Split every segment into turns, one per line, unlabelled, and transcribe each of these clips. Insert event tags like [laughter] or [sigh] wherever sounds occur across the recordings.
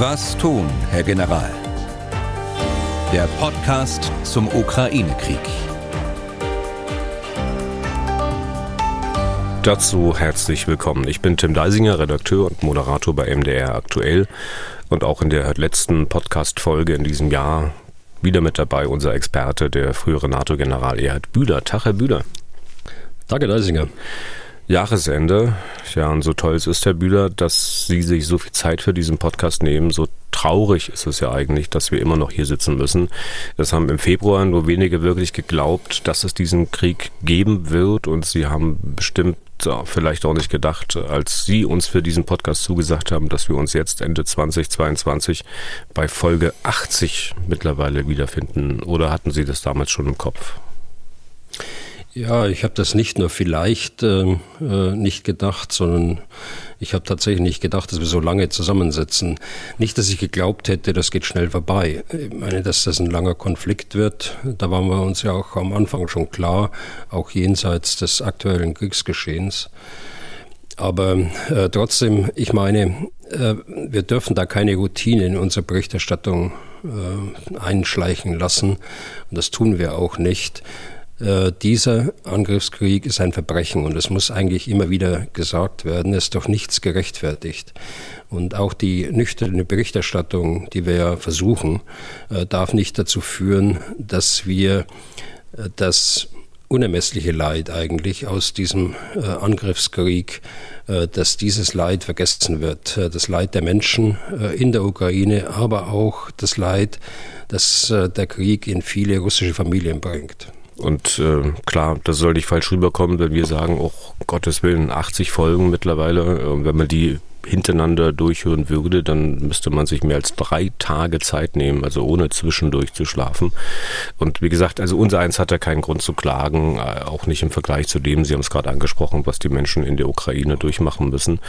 Was tun, Herr General? Der Podcast zum Ukraine-Krieg.
Dazu herzlich willkommen. Ich bin Tim Deisinger, Redakteur und Moderator bei MDR Aktuell und auch in der letzten Podcast-Folge in diesem Jahr wieder mit dabei unser Experte, der frühere NATO-General Erhard Bühler. Tag, Herr Bühler.
Danke, Deisinger.
Jahresende. Ja, und so toll es ist, Herr Bühler, dass Sie sich so viel Zeit für diesen Podcast nehmen. So traurig ist es ja eigentlich, dass wir immer noch hier sitzen müssen. Es haben im Februar nur wenige wirklich geglaubt, dass es diesen Krieg geben wird. Und Sie haben bestimmt vielleicht auch nicht gedacht, als Sie uns für diesen Podcast zugesagt haben, dass wir uns jetzt Ende 2022 bei Folge 80 mittlerweile wiederfinden. Oder hatten Sie das damals schon im Kopf?
Ja, ich habe das nicht nur vielleicht äh, äh, nicht gedacht, sondern ich habe tatsächlich nicht gedacht, dass wir so lange zusammensitzen. Nicht, dass ich geglaubt hätte, das geht schnell vorbei. Ich meine, dass das ein langer Konflikt wird, da waren wir uns ja auch am Anfang schon klar, auch jenseits des aktuellen Kriegsgeschehens. Aber äh, trotzdem, ich meine, äh, wir dürfen da keine Routine in unserer Berichterstattung äh, einschleichen lassen. Und das tun wir auch nicht. Äh, dieser Angriffskrieg ist ein Verbrechen und es muss eigentlich immer wieder gesagt werden, es ist doch nichts gerechtfertigt. Und auch die nüchterne Berichterstattung, die wir ja versuchen, äh, darf nicht dazu führen, dass wir äh, das unermessliche Leid eigentlich aus diesem Angriffskrieg, dass dieses Leid vergessen wird. Das Leid der Menschen in der Ukraine, aber auch das Leid, das der Krieg in viele russische Familien bringt.
Und äh, klar, das soll nicht falsch rüberkommen, wenn wir sagen, oh Gottes Willen, 80 Folgen mittlerweile. Wenn man die hintereinander durchhören würde, dann müsste man sich mehr als drei Tage Zeit nehmen, also ohne zwischendurch zu schlafen. Und wie gesagt, also unser eins hat da keinen Grund zu klagen, äh, auch nicht im Vergleich zu dem, Sie haben es gerade angesprochen, was die Menschen in der Ukraine durchmachen müssen.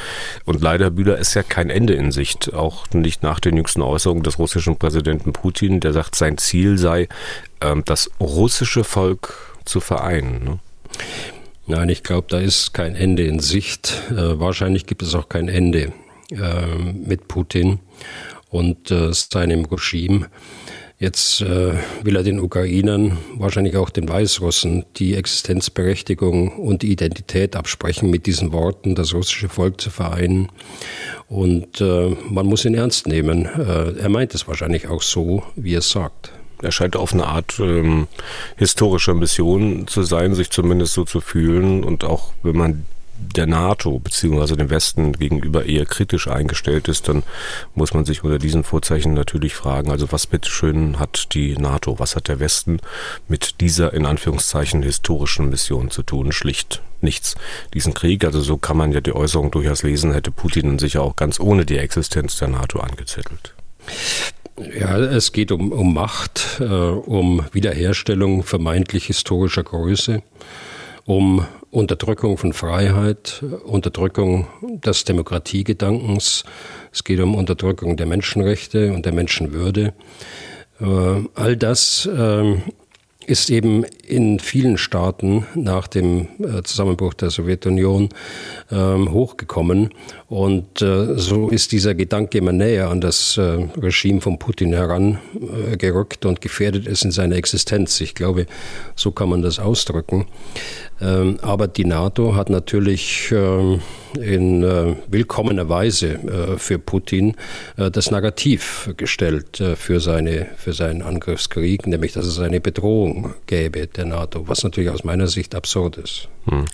Und leider, Bühler, ist ja kein Ende in Sicht, auch nicht nach den jüngsten Äußerungen des russischen Präsidenten Putin, der sagt, sein Ziel sei, ähm, das russische Volk zu vereinen. Ne?
Nein, ich glaube, da ist kein Ende in Sicht. Äh, wahrscheinlich gibt es auch kein Ende äh, mit Putin und äh, seinem Regime. Jetzt äh, will er den Ukrainern, wahrscheinlich auch den Weißrussen, die Existenzberechtigung und die Identität absprechen mit diesen Worten, das russische Volk zu vereinen. Und äh, man muss ihn ernst nehmen. Äh, er meint es wahrscheinlich auch so, wie er sagt
er scheint auf eine Art ähm, historischer Mission zu sein, sich zumindest so zu fühlen. Und auch wenn man der NATO bzw. dem Westen gegenüber eher kritisch eingestellt ist, dann muss man sich unter diesen Vorzeichen natürlich fragen, also was bitteschön hat die NATO, was hat der Westen mit dieser in Anführungszeichen historischen Mission zu tun? Schlicht nichts. Diesen Krieg, also so kann man ja die Äußerung durchaus lesen, hätte Putin sicher auch ganz ohne die Existenz der NATO angezettelt.
Ja, es geht um, um Macht, äh, um Wiederherstellung vermeintlich historischer Größe, um Unterdrückung von Freiheit, Unterdrückung des Demokratiegedankens. Es geht um Unterdrückung der Menschenrechte und der Menschenwürde. Äh, all das äh, ist eben in vielen Staaten nach dem äh, Zusammenbruch der Sowjetunion ähm, hochgekommen. Und äh, so ist dieser Gedanke immer näher an das äh, Regime von Putin herangerückt und gefährdet es in seiner Existenz. Ich glaube, so kann man das ausdrücken. Ähm, aber die NATO hat natürlich ähm, in äh, willkommener Weise äh, für Putin äh, das Narrativ gestellt für, seine, für seinen Angriffskrieg, nämlich dass es eine Bedrohung gäbe der NATO, was natürlich aus meiner Sicht absurd ist. Hm.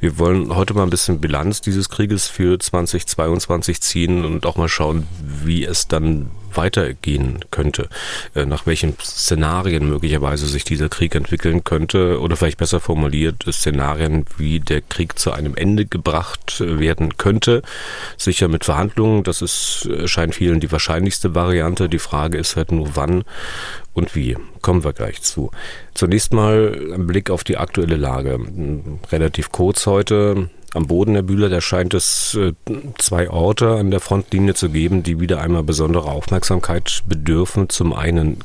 Wir wollen heute mal ein bisschen Bilanz dieses Krieges für 2022 ziehen und auch mal schauen, wie es dann weitergehen könnte, äh, nach welchen Szenarien möglicherweise sich dieser Krieg entwickeln könnte oder vielleicht besser formuliert Szenarien, wie der Krieg zu einem Ende gebracht werden könnte. Sicher mit Verhandlungen, das ist, scheint vielen die wahrscheinlichste Variante. Die Frage ist halt nur wann und wie. Kommen wir gleich zu. Zunächst mal ein Blick auf die aktuelle Lage. Relativ kurz heute. Am Boden der Bühler, da scheint es äh, zwei Orte an der Frontlinie zu geben, die wieder einmal besondere Aufmerksamkeit bedürfen. Zum einen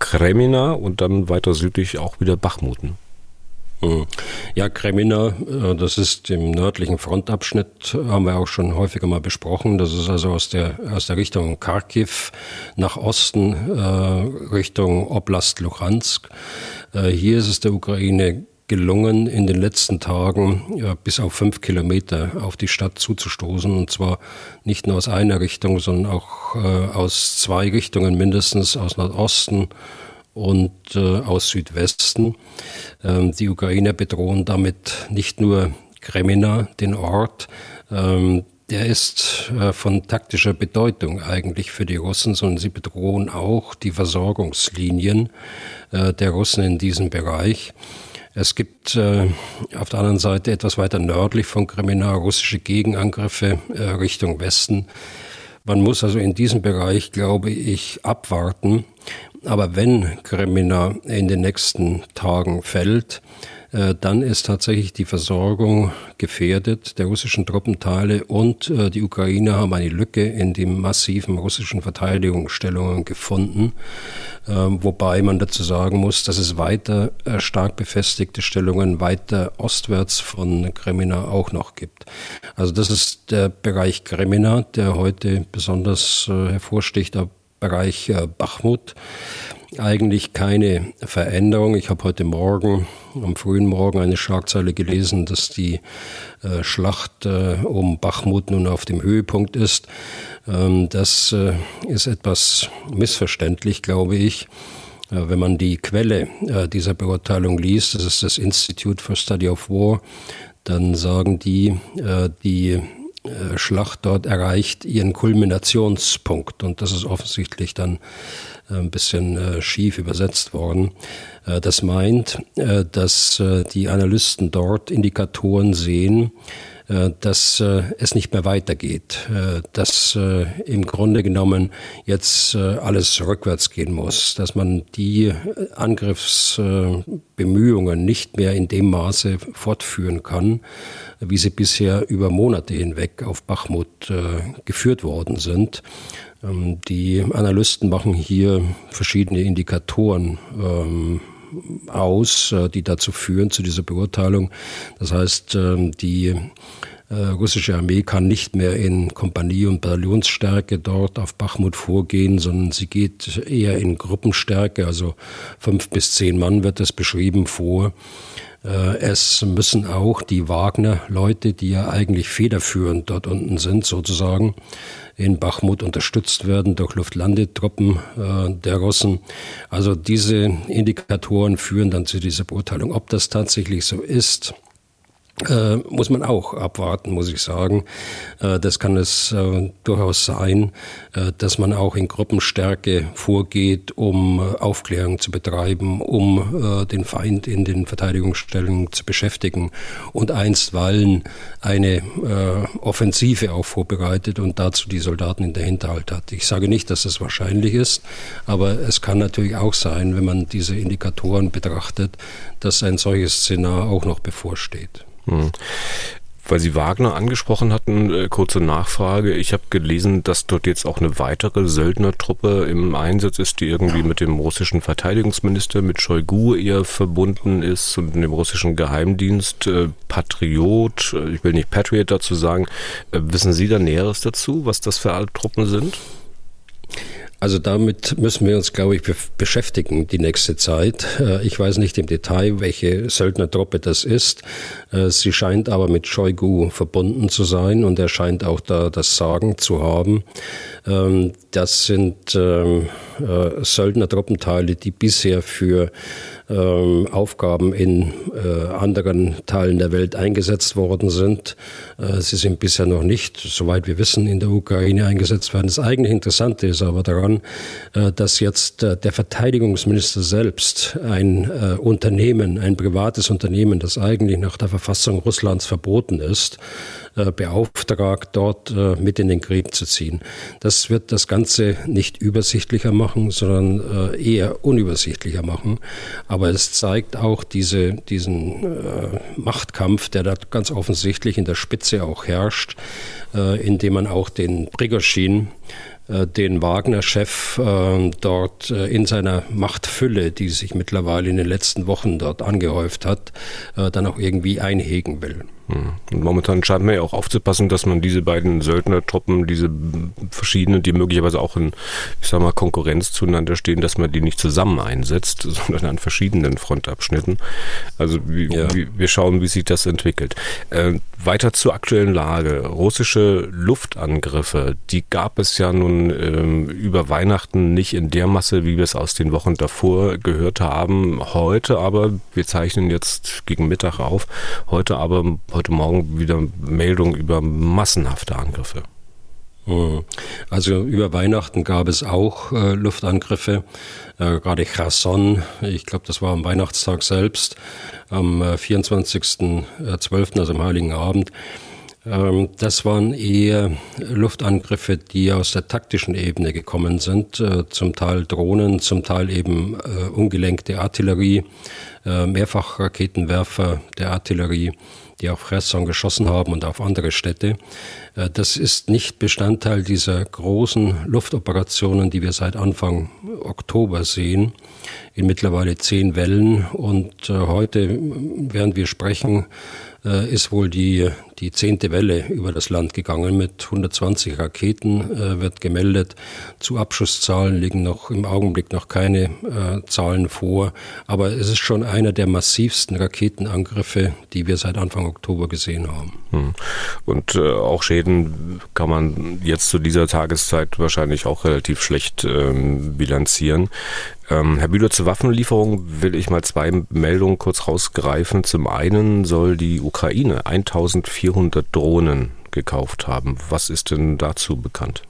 Kremina und dann weiter südlich auch wieder Bachmuten.
Hm. Ja, Kremina, äh, das ist im nördlichen Frontabschnitt, haben wir auch schon häufiger mal besprochen. Das ist also aus der, aus der Richtung Kharkiv nach Osten, äh, Richtung Oblast Luhansk. Hier ist es der Ukraine gelungen, in den letzten Tagen ja, bis auf fünf Kilometer auf die Stadt zuzustoßen. Und zwar nicht nur aus einer Richtung, sondern auch äh, aus zwei Richtungen mindestens, aus Nordosten und äh, aus Südwesten. Ähm, die Ukrainer bedrohen damit nicht nur Kremina, den Ort, ähm, der ist äh, von taktischer Bedeutung eigentlich für die Russen, sondern sie bedrohen auch die Versorgungslinien äh, der Russen in diesem Bereich. Es gibt äh, auf der anderen Seite etwas weiter nördlich von Kremina russische Gegenangriffe äh, Richtung Westen. Man muss also in diesem Bereich, glaube ich, abwarten, aber wenn Kremina in den nächsten Tagen fällt, dann ist tatsächlich die Versorgung gefährdet der russischen Truppenteile und äh, die Ukrainer haben eine Lücke in den massiven russischen Verteidigungsstellungen gefunden, ähm, wobei man dazu sagen muss, dass es weiter äh, stark befestigte Stellungen weiter ostwärts von Kremina auch noch gibt. Also das ist der Bereich Kremina, der heute besonders hervorsticht, Bereich äh, Bachmut eigentlich keine Veränderung. Ich habe heute Morgen, am frühen Morgen, eine Schlagzeile gelesen, dass die äh, Schlacht äh, um Bachmut nun auf dem Höhepunkt ist. Ähm, das äh, ist etwas missverständlich, glaube ich. Äh, wenn man die Quelle äh, dieser Beurteilung liest, das ist das Institute for Study of War, dann sagen die, die Schlacht dort erreicht ihren Kulminationspunkt. Und das ist offensichtlich dann äh, ein bisschen äh, schief übersetzt worden. Das meint, dass die Analysten dort Indikatoren sehen, äh, dass äh, es nicht mehr weitergeht, äh, dass im Grunde genommen jetzt alles rückwärts gehen muss, dass man die Angriffsbemühungen nicht mehr in dem Maße fortführen kann, wie sie bisher über Monate hinweg auf Bachmut geführt worden sind. Ähm, die Analysten machen hier verschiedene Indikatoren ähm, aus, äh, die dazu führen, zu dieser Beurteilung. Das heißt, ähm, die russische Armee kann nicht mehr in Kompanie- und Bataillonsstärke dort auf Bachmut vorgehen, sondern sie geht eher in Gruppenstärke, also fünf bis zehn Mann wird es beschrieben vor. Äh, es müssen auch die Wagner-Leute, die ja eigentlich federführend dort unten sind, sozusagen, in Bachmut unterstützt werden durch Luftlandetruppen äh, der Russen. Also diese Indikatoren führen dann zu dieser Beurteilung. Ob das tatsächlich so ist, äh, muss man auch abwarten, muss ich sagen. Äh, das kann es äh, durchaus sein, äh, dass man auch in Gruppenstärke vorgeht, um äh, Aufklärung zu betreiben, um äh, den Feind in den Verteidigungsstellungen zu beschäftigen und einstweilen eine Offensive auch vorbereitet und dazu die Soldaten in der Hinterhalt hat. Ich sage nicht, dass das wahrscheinlich ist, aber es kann natürlich auch sein, wenn man diese Indikatoren betrachtet, dass ein solches Szenar auch noch bevorsteht. Hm.
Weil Sie Wagner angesprochen hatten, äh, kurze Nachfrage. Ich habe gelesen, dass dort jetzt auch eine weitere Söldnertruppe im Einsatz ist, die irgendwie mit dem russischen Verteidigungsminister, mit Shoigu eher verbunden ist und dem russischen Geheimdienst. Äh, Patriot, äh, ich will nicht Patriot dazu sagen. Wissen Sie da Näheres dazu, was das für Truppen sind?
Also damit müssen wir uns, glaube ich, beschäftigen die nächste Zeit. Äh, ich weiß nicht im Detail, welche Söldnertruppe das ist. Äh, sie scheint aber mit Shoigu verbunden zu sein und er scheint auch da das Sagen zu haben. Ähm, das sind ähm, äh, Söldnertruppenteile, die bisher für ähm, Aufgaben in äh, anderen Teilen der Welt eingesetzt worden sind. Äh, sie sind bisher noch nicht, soweit wir wissen, in der Ukraine eingesetzt worden. Das eigentlich Interessante ist aber daran, äh, dass jetzt äh, der Verteidigungsminister selbst ein äh, Unternehmen, ein privates Unternehmen, das eigentlich nach der Verfassung Russlands verboten ist, beauftragt, dort äh, mit in den Krieg zu ziehen. Das wird das Ganze nicht übersichtlicher machen, sondern äh, eher unübersichtlicher machen. Aber es zeigt auch diese, diesen Machtkampf, der da ganz offensichtlich in der Spitze auch herrscht. indem man auch den Prigozhin äh, den Wagner-Chef äh, dort äh, in seiner Machtfülle, die sich mittlerweile in den letzten Wochen dort angehäuft hat, dann auch irgendwie einhegen will.
Hm. Und momentan scheint man ja auch aufzupassen, dass man diese beiden Söldnertruppen, diese verschiedenen, die möglicherweise auch in, ich sag mal, Konkurrenz zueinander stehen, dass man die nicht zusammen einsetzt, [laughs] sondern an verschiedenen Frontabschnitten. Also wie, ja. wie, wir schauen, wie sich das entwickelt. Äh, weiter zur aktuellen Lage. Russische Luftangriffe, die gab es ja nun ähm, über Weihnachten nicht in der Masse, wie wir es aus den Wochen davor gehört haben. Heute aber, wir zeichnen jetzt gegen Mittag auf, heute aber heute Morgen wieder Meldungen über massenhafte Angriffe.
Hm. Also über Weihnachten gab es auch äh, Luftangriffe, äh, gerade Cherson, ich glaube, das war am Weihnachtstag selbst, am äh, 24.12., also am Heiligen Abend. Ähm, das waren eher Luftangriffe, die aus der taktischen Ebene gekommen sind, äh, zum Teil Drohnen, zum Teil eben äh, ungelenkte Artillerie, äh, Mehrfachraketenwerfer der Artillerie die auf Cherson geschossen haben und auf andere Städte. Äh, das ist nicht Bestandteil dieser großen Luftoperationen, die wir seit Anfang Oktober sehen, in mittlerweile zehn Wellen. Und äh, heute, während wir sprechen, ist wohl die, die zehnte Welle über das Land gegangen mit 120 Raketen, äh, wird gemeldet. Zu Abschusszahlen liegen noch im Augenblick noch keine äh, Zahlen vor, aber es ist schon einer der massivsten Raketenangriffe, die wir seit Anfang Oktober gesehen haben. Hm.
Und äh, auch Schäden kann man jetzt zu dieser Tageszeit wahrscheinlich auch relativ schlecht ähm, bilanzieren. Ähm, Herr Bühler, zur Waffenlieferung will ich mal zwei Meldungen kurz rausgreifen. Zum einen soll die Ukraine 1400 Drohnen gekauft haben. Was ist denn dazu bekannt?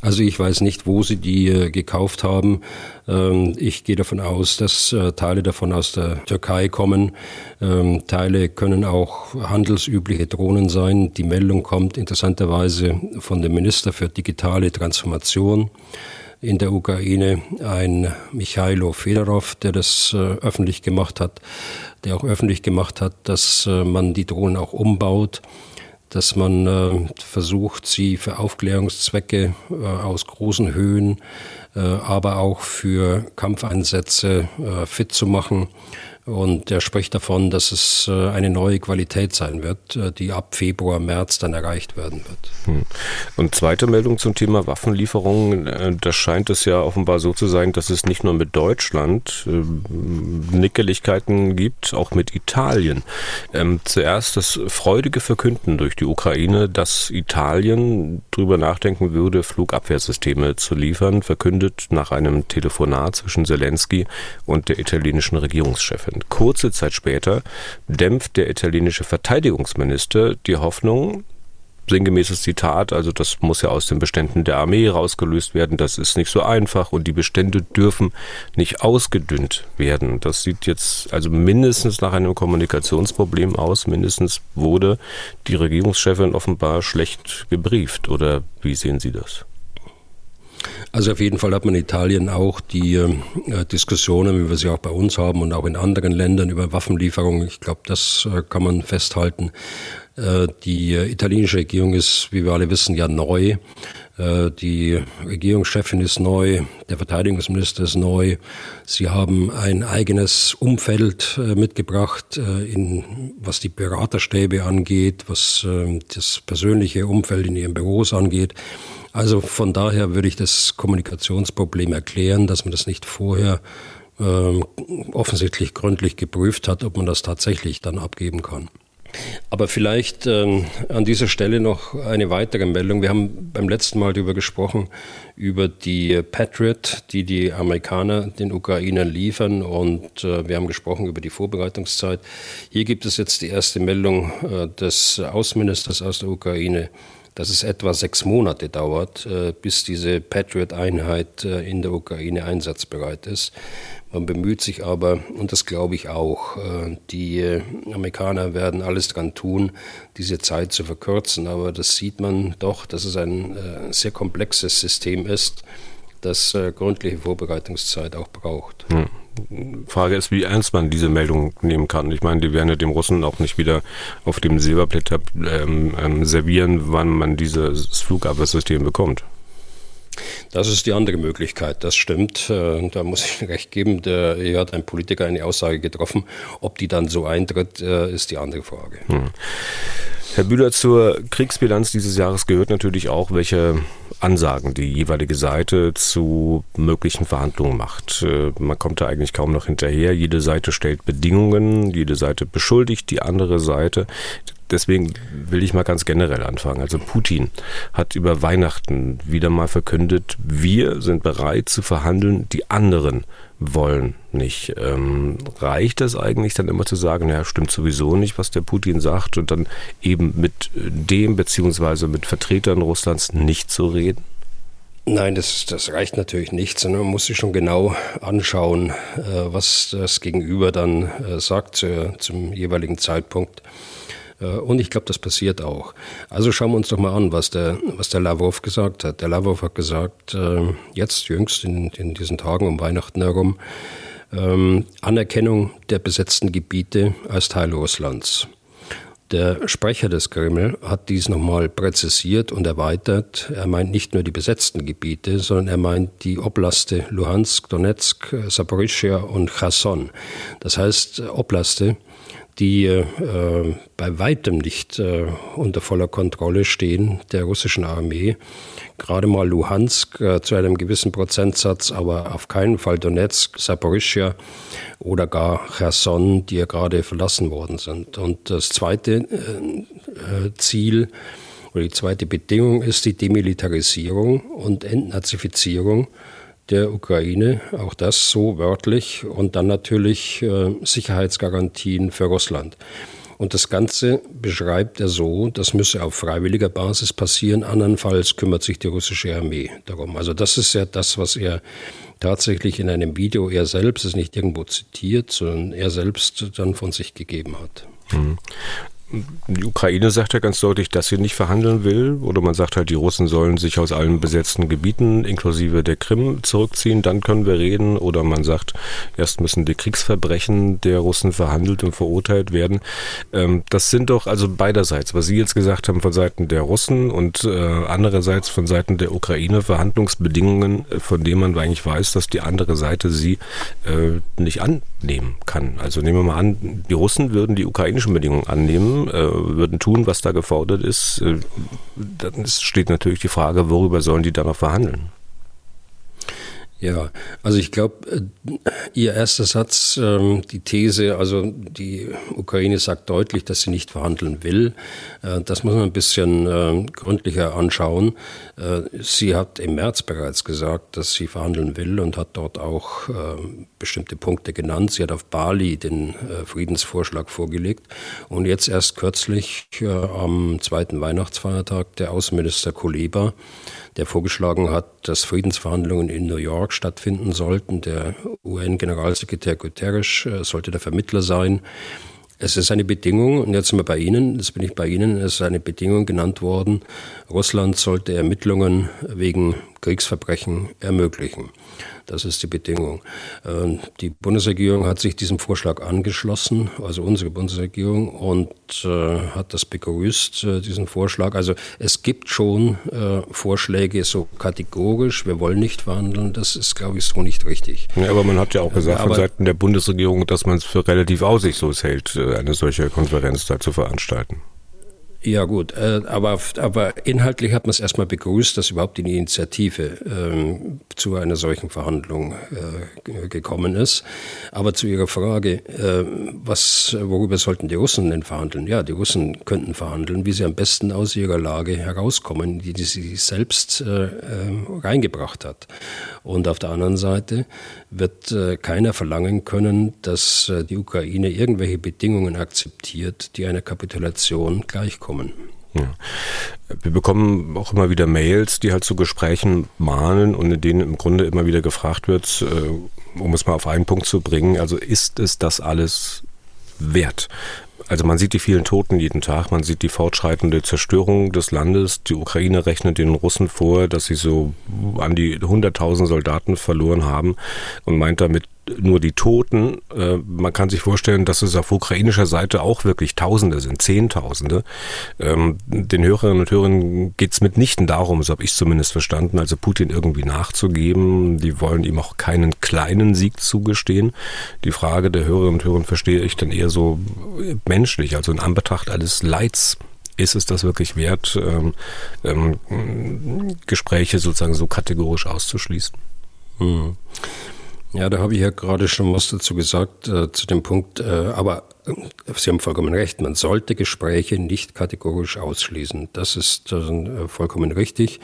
Also ich weiß nicht, wo sie die äh, gekauft haben. Ähm, ich gehe davon aus, dass äh, Teile davon aus der Türkei kommen. Ähm, Teile können auch handelsübliche Drohnen sein. Die Meldung kommt interessanterweise von dem Minister für digitale Transformation in der Ukraine, ein Michailo Fedorov, der das äh, öffentlich gemacht hat, der auch öffentlich gemacht hat, dass äh, man die Drohnen auch umbaut, dass man äh, versucht, sie für Aufklärungszwecke äh, aus großen Höhen, äh, aber auch für Kampfeinsätze äh, fit zu machen und er spricht davon, dass es äh, eine neue Qualität sein wird, äh, die ab Februar, März dann erreicht werden wird. Hm.
Und zweite Meldung zum Thema Waffenlieferungen. Äh, da scheint es ja offenbar so zu sein, dass es nicht nur mit Deutschland Nickeligkeiten gibt, auch mit Italien. Ähm, zuerst das freudige Verkünden durch die Ukraine, dass Italien darüber nachdenken würde, Flugabwehrsysteme zu liefern, verkündet nach einem Telefonat zwischen Zelensky und der italienischen Regierungschefin. Kurze Zeit später dämpft der italienische Verteidigungsminister die Hoffnung, sinngemäßes Zitat, also das muss ja aus den Beständen der Armee rausgelöst werden, das ist nicht so einfach und die Bestände dürfen nicht ausgedünnt werden. Das sieht jetzt also mindestens nach einem Kommunikationsproblem aus, mindestens wurde die Regierungschefin offenbar schlecht gebrieft oder wie sehen Sie das?
Also auf jeden Fall hat man in Italien auch die äh, Diskussionen, wie wir sie auch bei uns haben und auch in anderen Ländern über Waffenlieferungen. Ich glaube, das äh, kann man festhalten. Äh, die italienische Regierung ist, wie wir alle wissen, ja neu. Äh, die Regierungschefin ist neu, der Verteidigungsminister ist neu. Sie haben ein eigenes Umfeld äh, mitgebracht, in, was die Beraterstäbe angeht, was das persönliche Umfeld in ihren Büros angeht. Also von daher würde ich das Kommunikationsproblem erklären, dass man das nicht vorher äh, offensichtlich gründlich geprüft hat, ob man das tatsächlich dann abgeben kann. Aber vielleicht ähm, an dieser Stelle noch eine weitere Meldung. Wir haben beim letzten Mal darüber gesprochen, über die Patriot, die die Amerikaner den Ukrainern liefern. Und äh, wir haben gesprochen über die Vorbereitungszeit. Hier gibt es jetzt die erste Meldung äh, des Außenministers aus der Ukraine, dass es etwa sechs Monate dauert, äh, bis diese Patriot-Einheit äh, in der Ukraine einsatzbereit ist. Man bemüht sich aber, und das glaube ich auch, äh, die Amerikaner werden alles daran tun, diese Zeit zu verkürzen. Aber das sieht man doch, dass es ein sehr komplexes System ist, das gründliche Vorbereitungszeit auch braucht. Hm.
Frage ist, wie ernst man diese Meldung nehmen kann. Ich meine, die werden ja dem Russen auch nicht wieder auf dem Silberblätter ähm, ähm, servieren, wann man dieses Flugabwehrsystem bekommt.
Das ist die andere Möglichkeit, das stimmt. Äh, da muss ich recht geben. Der, hier hat ein Politiker eine Aussage getroffen. Ob die dann so eintritt, äh, ist die andere Frage. Hm.
Herr Bühler, zur Kriegsbilanz dieses Jahres gehört natürlich auch, welche Ansagen die jeweilige Seite zu möglichen Verhandlungen macht. Äh, man kommt da eigentlich kaum noch hinterher. Jede Seite stellt Bedingungen, jede Seite beschuldigt die andere Seite deswegen will ich mal ganz generell anfangen. Also Putin hat über Weihnachten wieder mal verkündet, wir sind bereit zu verhandeln, die anderen wollen nicht. Ähm, reicht das eigentlich dann immer zu sagen, ja, stimmt sowieso nicht, was der Putin sagt und dann eben mit dem beziehungsweise mit Vertretern Russlands nicht zu reden?
Nein, das, das reicht natürlich nicht, sondern man muss sich schon genau anschauen, äh, was das Gegenüber dann äh, sagt zum jeweiligen Zeitpunkt. Äh, und ich glaube, das passiert auch. Also schauen wir uns doch mal an, was der, was der Lavrov gesagt hat. Der Lavrov hat gesagt, äh, jetzt jüngst in, in diesen Tagen um Weihnachten herum, ähm, Anerkennung der besetzten Gebiete als Teil Russlands. Der Sprecher des Kreml hat dies nochmal präzisiert und erweitert. Er meint nicht nur die besetzten Gebiete, sondern er meint die Oblaste Luhansk, Donetsk, Saporischschja und Cherson. Das heißt Oblaste, die äh, bei weitem nicht äh, unter voller Kontrolle stehen der russischen Armee. Gerade mal Luhansk äh, zu einem gewissen Prozentsatz, aber auf keinen Fall Donetsk, Saporischia oder gar Cherson, die ja gerade verlassen worden sind. Und das zweite äh, äh, Ziel oder die zweite Bedingung ist die Demilitarisierung und Entnazifizierung der Ukraine, auch das so wörtlich, und dann natürlich äh, Sicherheitsgarantien für Russland. Und das Ganze beschreibt er so, das müsse auf freiwilliger Basis passieren, andernfalls kümmert sich die russische Armee darum. Also das ist ja das, was er tatsächlich in einem Video, er selbst ist nicht irgendwo zitiert, sondern er selbst dann von sich gegeben hat. Mhm.
Die Ukraine sagt ja ganz deutlich, dass sie nicht verhandeln will. Oder man sagt halt, die Russen sollen sich aus allen besetzten Gebieten inklusive der Krim zurückziehen, dann können wir reden. Oder man sagt, erst müssen die Kriegsverbrechen der Russen verhandelt und verurteilt werden. Ähm, das sind doch also beiderseits, was Sie jetzt gesagt haben von Seiten der Russen und äh, andererseits von Seiten der Ukraine Verhandlungsbedingungen, äh, von denen man eigentlich weiß, dass die andere Seite sie äh, nicht annehmen kann. Also nehmen wir mal an, die Russen würden die ukrainischen Bedingungen annehmen äh, würden tun, was da gefordert ist, äh, dann steht natürlich die Frage, worüber sollen die dann noch verhandeln?
Ja, also ich glaube, äh, Ihr erster Satz, ähm, die These, also die Ukraine sagt deutlich, dass sie nicht verhandeln will. Äh, das muss man ein bisschen äh, gründlicher anschauen. Sie hat im März bereits gesagt, dass sie verhandeln will und hat dort auch bestimmte Punkte genannt. Sie hat auf Bali den Friedensvorschlag vorgelegt. Und jetzt erst kürzlich am zweiten Weihnachtsfeiertag der Außenminister Kuleba der vorgeschlagen hat, dass Friedensverhandlungen in New York stattfinden sollten. Der UN-Generalsekretär Guterres äh, sollte der Vermittler sein. Es ist eine Bedingung, und jetzt sind wir bei Ihnen, jetzt bin ich bei Ihnen, es ist eine Bedingung genannt worden, Russland sollte Ermittlungen wegen Kriegsverbrechen ermöglichen. Das ist die Bedingung. Ähm, die Bundesregierung hat sich diesem Vorschlag angeschlossen, also unsere Bundesregierung, und äh, hat das begrüßt, äh, diesen Vorschlag. Also es gibt schon äh, Vorschläge so kategorisch, wir wollen nicht verhandeln, das ist, glaube ich, so nicht richtig.
Ja, aber man hat ja auch gesagt aber, von Seiten der Bundesregierung, dass man es für relativ aussichtslos hält, eine solche Konferenz da zu veranstalten.
Ja gut, äh, aber, aber inhaltlich hat man es erstmal begrüßt, dass überhaupt die Initiative ähm, zu einer solchen Verhandlung äh, gekommen ist. Aber zu Ihrer Frage, äh, was, worüber sollten die Russen denn verhandeln? Ja, die Russen könnten verhandeln, wie sie am besten aus ihrer Lage herauskommen, die, die sie selbst äh, äh, reingebracht hat. Und auf der anderen Seite wird äh, keiner verlangen können, dass die Ukraine irgendwelche Bedingungen akzeptiert, die einer Kapitulation gleichkommen kommen. Ja.
Wir bekommen auch immer wieder Mails, die halt zu Gesprächen mahnen und in denen im Grunde immer wieder gefragt wird, äh, um es mal auf einen Punkt zu bringen, also ist es das alles wert? Also man sieht die vielen Toten jeden Tag, man sieht die fortschreitende Zerstörung des Landes. Die Ukraine rechnet den Russen vor, dass sie so an die 100.000 Soldaten verloren haben und meint damit nur die Toten. Äh, man kann sich vorstellen, dass es auf ukrainischer Seite auch wirklich Tausende sind, Zehntausende. Ähm, den Hörerinnen und Hörern geht es mitnichten darum, so habe ich zumindest verstanden, also Putin irgendwie nachzugeben. Die wollen ihm auch keinen kleinen Sieg zugestehen. Die Frage der Hörerinnen und Hörer verstehe ich dann eher so menschlich, also in Anbetracht alles Leids ist es das wirklich wert, ähm, ähm, Gespräche sozusagen so kategorisch auszuschließen?
Hm. Ja, da habe ich ja gerade schon was dazu gesagt, äh, zu dem Punkt, äh, aber äh, Sie haben vollkommen recht, man sollte Gespräche nicht kategorisch ausschließen. Das ist äh, vollkommen richtig.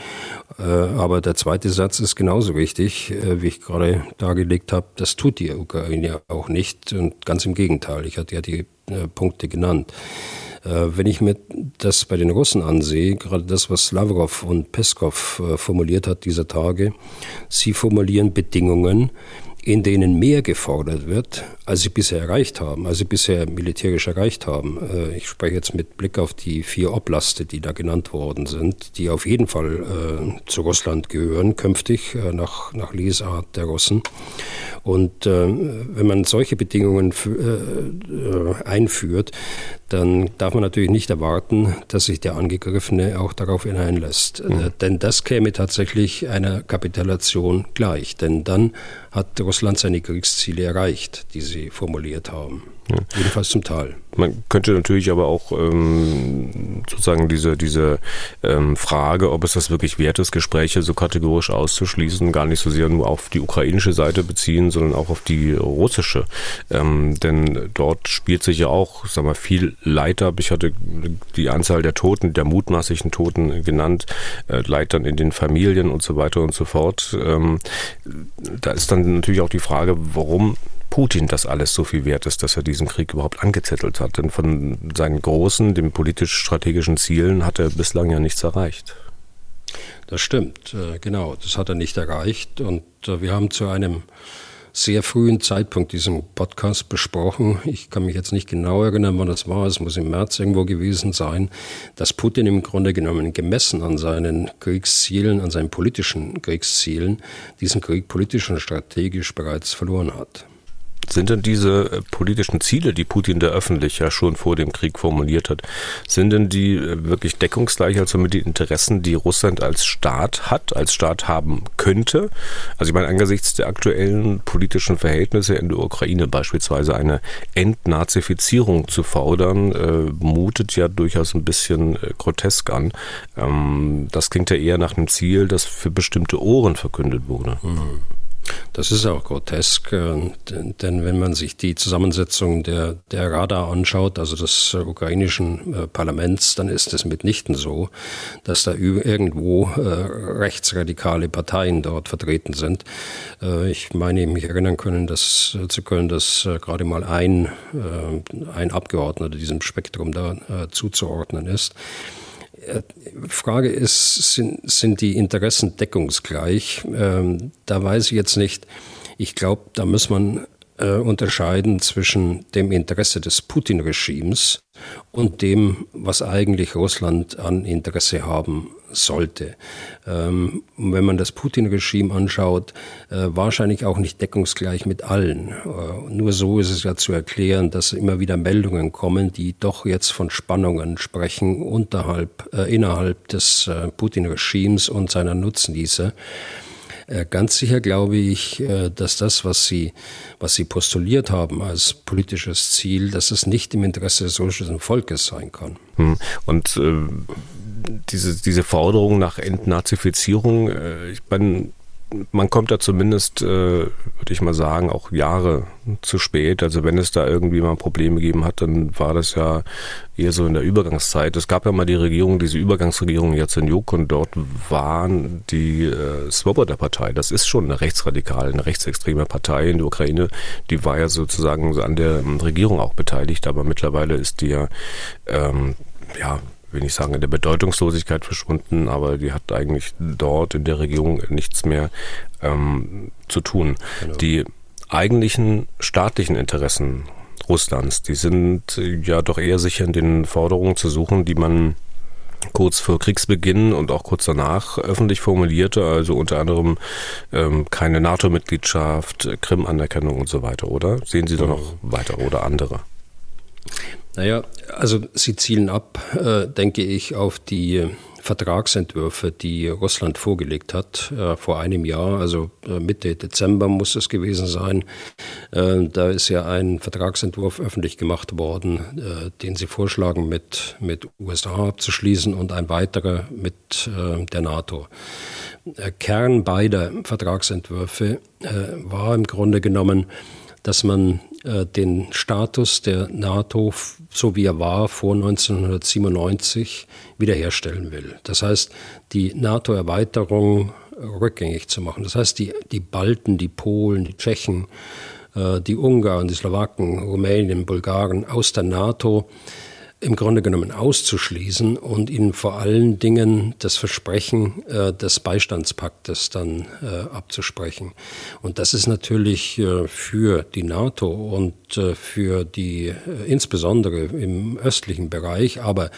Äh, aber der zweite Satz ist genauso richtig, äh, wie ich gerade dargelegt habe. Das tut die Ukraine auch nicht und ganz im Gegenteil. Ich hatte ja die Punkte genannt. Äh, wenn ich mir das bei den Russen ansehe, gerade das, was Lavrov und Peskov äh, formuliert hat dieser Tage, sie formulieren Bedingungen, in denen mehr gefordert wird, als sie bisher erreicht haben, als sie bisher militärisch erreicht haben. Äh, ich spreche jetzt mit Blick auf die vier Oblaste, die da genannt worden sind, die auf jeden Fall äh, zu Russland gehören, künftig äh, nach, nach Lesart der Russen. Und äh, wenn man solche Bedingungen äh, einführt, dann darf man natürlich nicht erwarten, dass sich der Angegriffene auch darauf einlässt. Mhm. denn das käme tatsächlich einer Kapitulation gleich. Denn dann hat Russland seine Kriegsziele erreicht, die sie formuliert haben. Ja. Jedenfalls zum Teil.
Man könnte natürlich aber auch ähm, sozusagen diese, diese ähm, Frage, ob es das wirklich wert ist, Gespräche so kategorisch auszuschließen, gar nicht so sehr nur auf die ukrainische Seite beziehen, sondern auch auf die russische. Ähm, denn dort spielt sich ja auch, sag mal, viel Leid ab. Ich hatte die Anzahl der Toten, der mutmaßlichen Toten genannt, äh, Leid dann in den Familien und so weiter und so fort. Ähm, da ist dann natürlich auch die Frage, warum Putin das alles so viel wert ist, dass er diesen Krieg überhaupt angezettelt hat. Denn von seinen großen, den politisch-strategischen Zielen hat er bislang ja nichts erreicht.
Das stimmt, äh, genau. Das hat er nicht erreicht. Und äh, wir haben zu einem sehr frühen Zeitpunkt diesen Podcast besprochen. Ich kann mich jetzt nicht genau erinnern, wann das war. Es muss im März irgendwo gewesen sein, dass Putin im Grunde genommen gemessen an seinen Kriegszielen, an seinen politischen Kriegszielen, diesen Krieg politisch und strategisch bereits verloren hat.
Sind denn diese äh, politischen Ziele, die Putin da öffentlich ja schon vor dem Krieg formuliert hat, sind denn die äh, wirklich deckungsgleich also mit den Interessen, die Russland als Staat hat, als Staat haben könnte? Also ich meine, angesichts der aktuellen politischen Verhältnisse in der Ukraine beispielsweise eine Entnazifizierung zu fordern, äh, mutet ja durchaus ein bisschen äh, grotesk an. Ähm, das klingt ja eher nach einem Ziel, das für bestimmte Ohren verkündet wurde. Mhm.
Das ist auch grotesk, äh, denn wenn man sich die Zusammensetzung der, der Rada anschaut, also des ukrainischen äh, Parlaments, dann ist es mitnichten so, dass da irgendwo äh, rechtsradikale Parteien dort vertreten sind. Ich meine, mich erinnern können, dass, zu können, dass gerade mal ein, ein Abgeordneter diesem Spektrum da zuzuordnen ist. Äh, Frage ist, sind, sind die Interessen deckungsgleich? Ähm, da weiß ich jetzt nicht. Ich glaube, da muss man äh, unterscheiden zwischen dem Interesse des Putin-Regimes und dem, was eigentlich Russland an Interesse haben sollte. Ähm, wenn man das Putin-Regime anschaut, äh, wahrscheinlich auch nicht deckungsgleich mit allen. Äh, nur so ist es ja zu erklären, dass immer wieder Meldungen kommen, die doch jetzt von Spannungen sprechen unterhalb, äh, innerhalb des äh, Putin-Regimes und seiner Nutznießer. Äh, ganz sicher glaube ich, äh, dass das, was Sie, was Sie postuliert haben als politisches Ziel, dass es nicht im Interesse des russischen Volkes sein kann.
Hm. Und äh, diese, diese Forderung nach Entnazifizierung, äh, ich meine, man kommt da zumindest, äh, würde ich mal sagen, auch Jahre zu spät. Also wenn es da irgendwie mal Probleme gegeben hat, dann war das ja eher so in der Übergangszeit. Es gab ja mal die Regierung, diese Übergangsregierung Yatsenyuk und dort waren die äh, Svoboda-Partei, das ist schon eine rechtsradikale, eine rechtsextreme Partei in der Ukraine, die war ja sozusagen an der Regierung auch beteiligt, aber mittlerweile ist die ja ähm, ja, will ich sagen, in der Bedeutungslosigkeit verschwunden, aber die hat eigentlich dort in der Regierung nichts mehr ähm, zu tun. Genau. Die eigentlichen staatlichen Interessen Russlands, die sind ja doch eher sicher in den Forderungen zu suchen, die man kurz vor Kriegsbeginn und auch kurz danach öffentlich formulierte, also unter anderem ähm, keine NATO-Mitgliedschaft, Krim-Anerkennung und so weiter, oder? Sehen Sie da noch weiter oder andere?
Naja, also sie zielen ab, äh, denke ich, auf die Vertragsentwürfe, die Russland vorgelegt hat äh, vor einem Jahr, also äh, Mitte Dezember muss es gewesen sein. Da ist ja ein Vertragsentwurf öffentlich gemacht worden, den sie vorschlagen, mit, mit USA abzuschließen und ein weiterer mit der NATO. Kern beider Vertragsentwürfe war im Grunde genommen, dass man äh, den Status der NATO, so wie er war vor 1997, wiederherstellen will. Das heißt, die NATO-Erweiterung rückgängig zu machen. Das heißt, die, die Balten, die Polen, die Tschechen, äh, die Ungarn, die Slowaken, Rumänien, Bulgaren aus der NATO im Grunde genommen auszuschließen und ihnen vor allen Dingen das Versprechen äh, des Beistandspaktes dann äh, abzusprechen. Und das ist natürlich äh, für die NATO und äh, für die, äh, insbesondere im östlichen Bereich, aber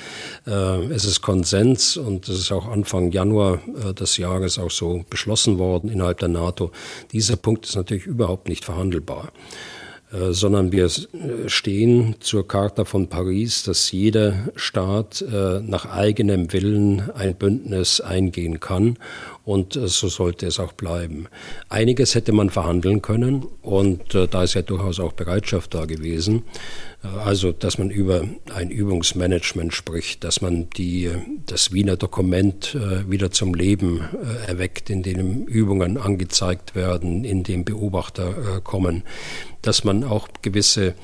äh, es ist Konsens und es ist auch Anfang Januar des Jahres auch so beschlossen worden innerhalb der NATO. Dieser Punkt ist natürlich überhaupt nicht verhandelbar. Äh, sondern wir äh, stehen zur Charta von Paris, dass jeder Staat äh, nach eigenem Willen ein Bündnis eingehen kann und so sollte es auch bleiben. Einiges hätte man verhandeln können und da ist ja durchaus auch Bereitschaft da gewesen. Also, dass man über ein Übungsmanagement spricht, dass man die, das Wiener Dokument wieder zum Leben erweckt, in dem Übungen angezeigt werden, in dem Beobachter kommen, dass man auch gewisse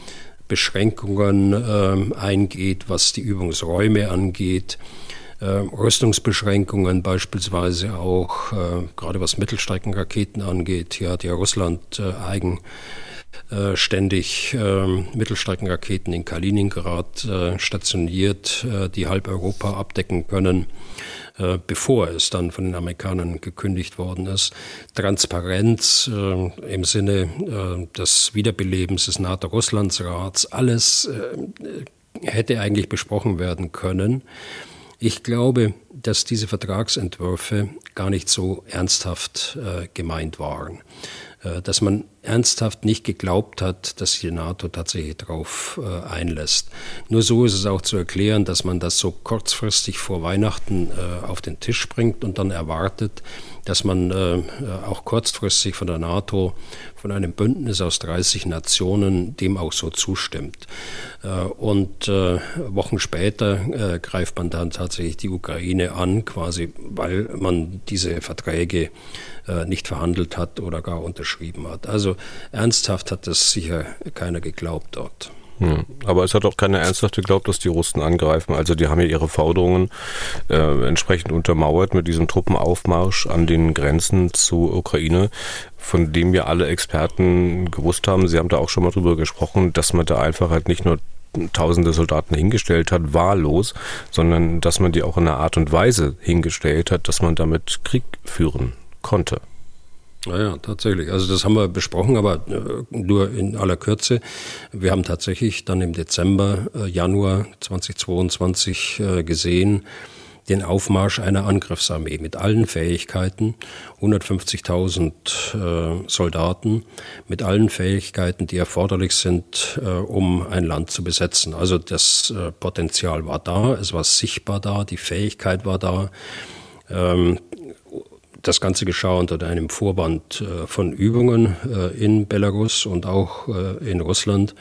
Beschränkungen äh, eingeht, was die Übungsräume angeht. Äh, Rüstungsbeschränkungen beispielsweise auch, äh, gerade was Mittelstreckenraketen angeht. Hier hat ja Russland äh, eigen ständig äh, Mittelstreckenraketen in Kaliningrad äh, stationiert, äh, die halb Europa abdecken können. Äh, bevor es dann von den Amerikanern gekündigt worden ist. Transparenz äh, im Sinne äh, des Wiederbelebens des NATO-Russlandsrats, alles hätte eigentlich besprochen werden können. Ich glaube, dass diese Vertragsentwürfe gar nicht so ernsthaft äh, gemeint waren. Äh, dass man ernsthaft nicht geglaubt hat, dass die NATO tatsächlich darauf äh, einlässt. Nur so ist es auch zu erklären, dass man das so kurzfristig vor Weihnachten äh, auf den Tisch bringt und dann erwartet, dass man äh, auch kurzfristig von der NATO, von einem Bündnis aus 30 Nationen dem auch so zustimmt. Äh, und äh, Wochen später äh, greift man dann tatsächlich die Ukraine an, quasi weil man diese Verträge äh, nicht verhandelt hat oder gar unterschrieben hat. Also ernsthaft hat das sicher keiner geglaubt dort.
Hm. Aber es hat auch keiner ernsthaft geglaubt, dass die Russen angreifen. Also die haben ja ihre Forderungen äh, entsprechend untermauert mit diesem Truppenaufmarsch an den Grenzen zur Ukraine, von dem ja alle Experten gewusst haben, sie haben da auch schon mal drüber gesprochen, dass man da einfach halt nicht nur tausende Soldaten hingestellt hat, wahllos, sondern dass man die auch in einer Art und Weise hingestellt hat, dass man damit Krieg führen konnte.
Ja, ja, tatsächlich. Also das haben wir besprochen, aber äh, nur in aller Kürze. Wir haben tatsächlich dann im Dezember, äh, Januar 2022 äh, gesehen, den Aufmarsch einer Angriffsarmee mit allen Fähigkeiten, 150.000 äh, Soldaten, mit allen Fähigkeiten, die erforderlich sind, äh, um ein Land zu besetzen. Also das äh, Potenzial war da, es war sichtbar da, die Fähigkeit war da. Ähm, das Ganze geschah unter einem Vorband äh, von Übungen äh, in Belarus und auch äh, in Russland.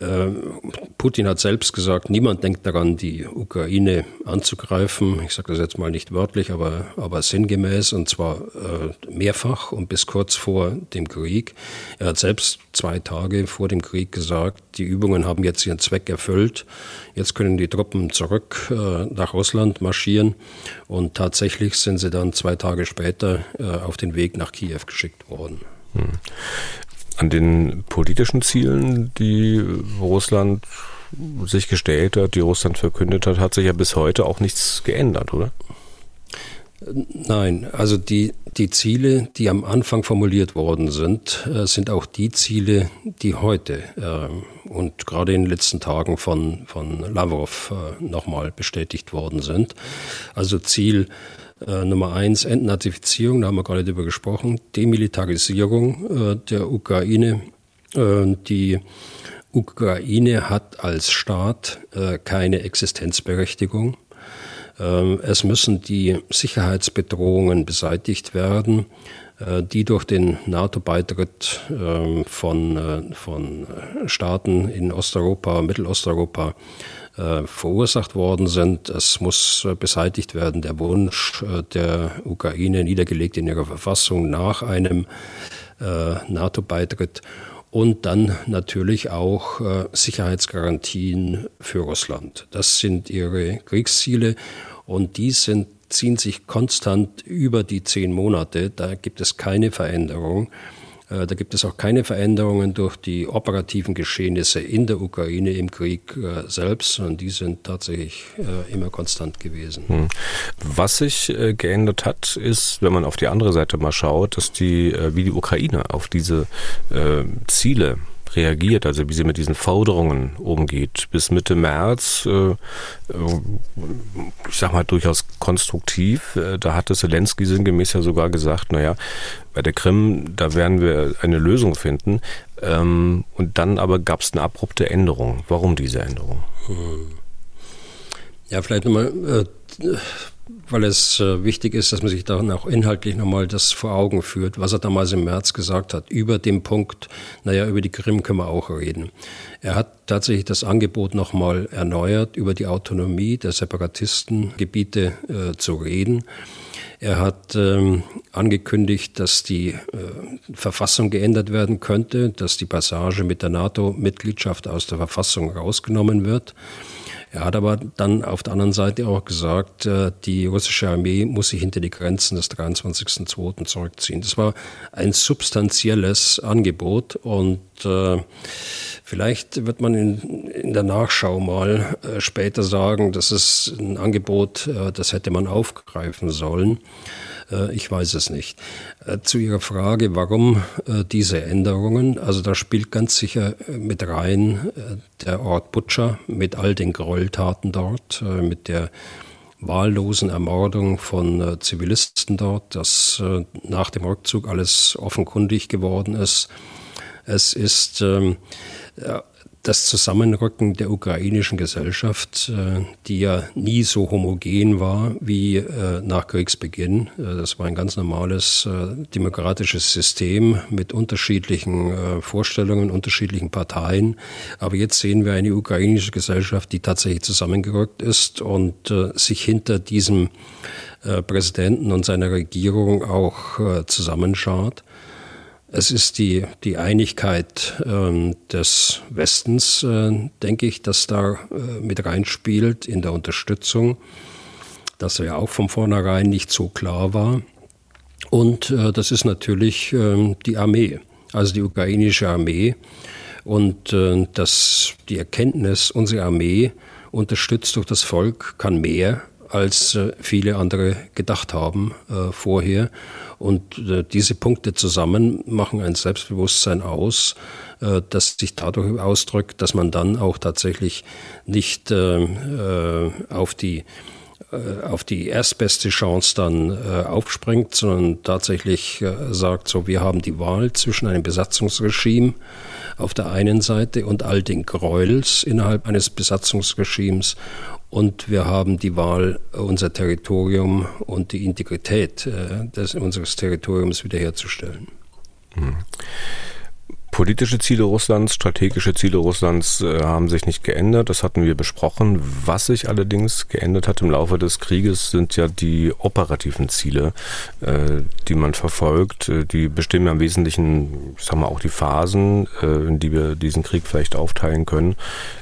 Ähm, Putin hat selbst gesagt, niemand denkt daran, die Ukraine anzugreifen. Ich sage das jetzt mal nicht wörtlich, aber, aber sinngemäß und zwar äh, mehrfach und bis kurz vor dem Krieg. Er hat selbst zwei Tage vor dem Krieg gesagt, die Übungen haben jetzt ihren Zweck erfüllt. Jetzt können die Truppen zurück äh, nach Russland marschieren und tatsächlich sind sie dann zwei Tage später äh, auf den Weg nach Kiew geschickt worden.
An den politischen Zielen, die Russland sich gestellt hat, die Russland verkündet hat, hat sich ja bis heute auch nichts geändert, oder?
Nein, also die, die Ziele, die am Anfang formuliert worden sind, äh, sind auch die Ziele, die heute äh, und gerade in den letzten Tagen von, von Lavrov äh, nochmal bestätigt worden sind. Also Ziel Nummer eins, Entnazifizierung, da haben wir gerade drüber gesprochen, Demilitarisierung der Ukraine. die Ukraine hat als Staat keine Existenzberechtigung. Ähm, es müssen die Sicherheitsbedrohungen beseitigt werden, äh, die durch den NATO-Beitritt ähm, von, äh, von Staaten in Osteuropa, Mittelosteuropa äh, verursacht worden sind. Es muss beseitigt werden der Wunsch der Ukraine, niedergelegt in ihrer Verfassung nach einem NATO-Beitritt und dann natürlich auch äh, Sicherheitsgarantien für Russland. Das sind ihre Kriegsziele und die sind, ziehen sich konstant über die zehn Monate. Da gibt es keine Veränderung. Äh, da gibt es auch keine Veränderungen durch die operativen Geschehnisse in der Ukraine im Krieg äh, selbst, sondern die sind tatsächlich äh, immer konstant gewesen. Hm.
Was sich geändert hat, ist, wenn man auf die andere Seite mal schaut, dass die, wie die Ukraine auf diese Ziele reagiert, also wie sie mit diesen Forderungen umgeht. Bis Mitte März, äh, äh, ich sag mal durchaus konstruktiv, äh, da hatte Zelensky sinngemäß ja sogar gesagt, naja, bei der Krim, da werden wir eine Lösung finden. Ähm, und dann aber gab es eine abrupte Änderung. Warum diese Änderung? Hm.
Ja, vielleicht nochmal äh, weil es äh, wichtig ist, dass man sich dann auch inhaltlich nochmal das vor Augen führt, was er damals im März gesagt hat, über den Punkt, naja, über die Krim können wir auch reden. Er hat tatsächlich das Angebot nochmal erneuert, über die Autonomie der Separatistengebiete äh, zu reden. Er hat ähm, angekündigt, dass die äh, Verfassung geändert werden könnte, dass die Passage mit der NATO-Mitgliedschaft aus der Verfassung rausgenommen wird. Er hat aber dann auf der anderen Seite auch gesagt, äh, die russische Armee muss sich hinter die Grenzen des 23.02. zurückziehen. Das war ein substanzielles Angebot und äh, vielleicht wird man in, der Nachschau mal äh, später sagen, das ist ein Angebot, das hätte man aufgreifen sollen. Äh, ich weiß es nicht. Äh, zu Ihrer Frage, warum äh, diese Änderungen? Also da spielt ganz sicher mit rein der Ort Butcher mit all den Gräueltaten dort, mit der wahllosen Ermordung von Zivilisten dort, dass nach dem Rückzug alles offenkundig geworden ist. Es ist ähm, das Zusammenrücken der ukrainischen Gesellschaft, äh, die ja nie so homogen war wie äh, nach Kriegsbeginn. Äh, das war ein ganz normales demokratisches System mit unterschiedlichen Vorstellungen, unterschiedlichen Parteien. Aber jetzt sehen wir eine ukrainische Gesellschaft, die tatsächlich zusammengerückt ist und sich hinter diesem Präsidenten und seiner Regierung auch zusammenschaut. Es ist die, die Einigkeit ähm, des Westens, äh, denke ich, dass da äh, mit reinspielt in der Unterstützung, dass ja auch von vornherein nicht so klar war. Und äh, das ist natürlich äh, die Armee, also die ukrainische Armee. Und äh, dass die Erkenntnis, unsere Armee, unterstützt durch das Volk, kann mehr als äh, viele andere gedacht haben äh, vorher. Und äh, diese Punkte zusammen machen ein Selbstbewusstsein aus, äh, das sich dadurch ausdrückt, dass man dann auch tatsächlich nicht äh, äh, auf die auf die erstbeste Chance dann äh, aufspringt, sondern tatsächlich äh, sagt, so wir haben die Wahl zwischen einem Besatzungsregime auf der einen Seite und all den Gräuels innerhalb eines Besatzungsregimes und wir haben die Wahl, unser Territorium und die Integrität äh, des, unseres Territoriums wiederherzustellen. Hm.
Politische Ziele Russlands, strategische Ziele Russlands äh, haben sich nicht geändert. Das hatten wir besprochen. Was sich allerdings geändert hat im Laufe des Krieges, sind ja die operativen Ziele, äh, die man verfolgt. Äh, die bestimmen ja im Wesentlichen, sagen wir auch die Phasen, äh, in die wir diesen Krieg vielleicht aufteilen können.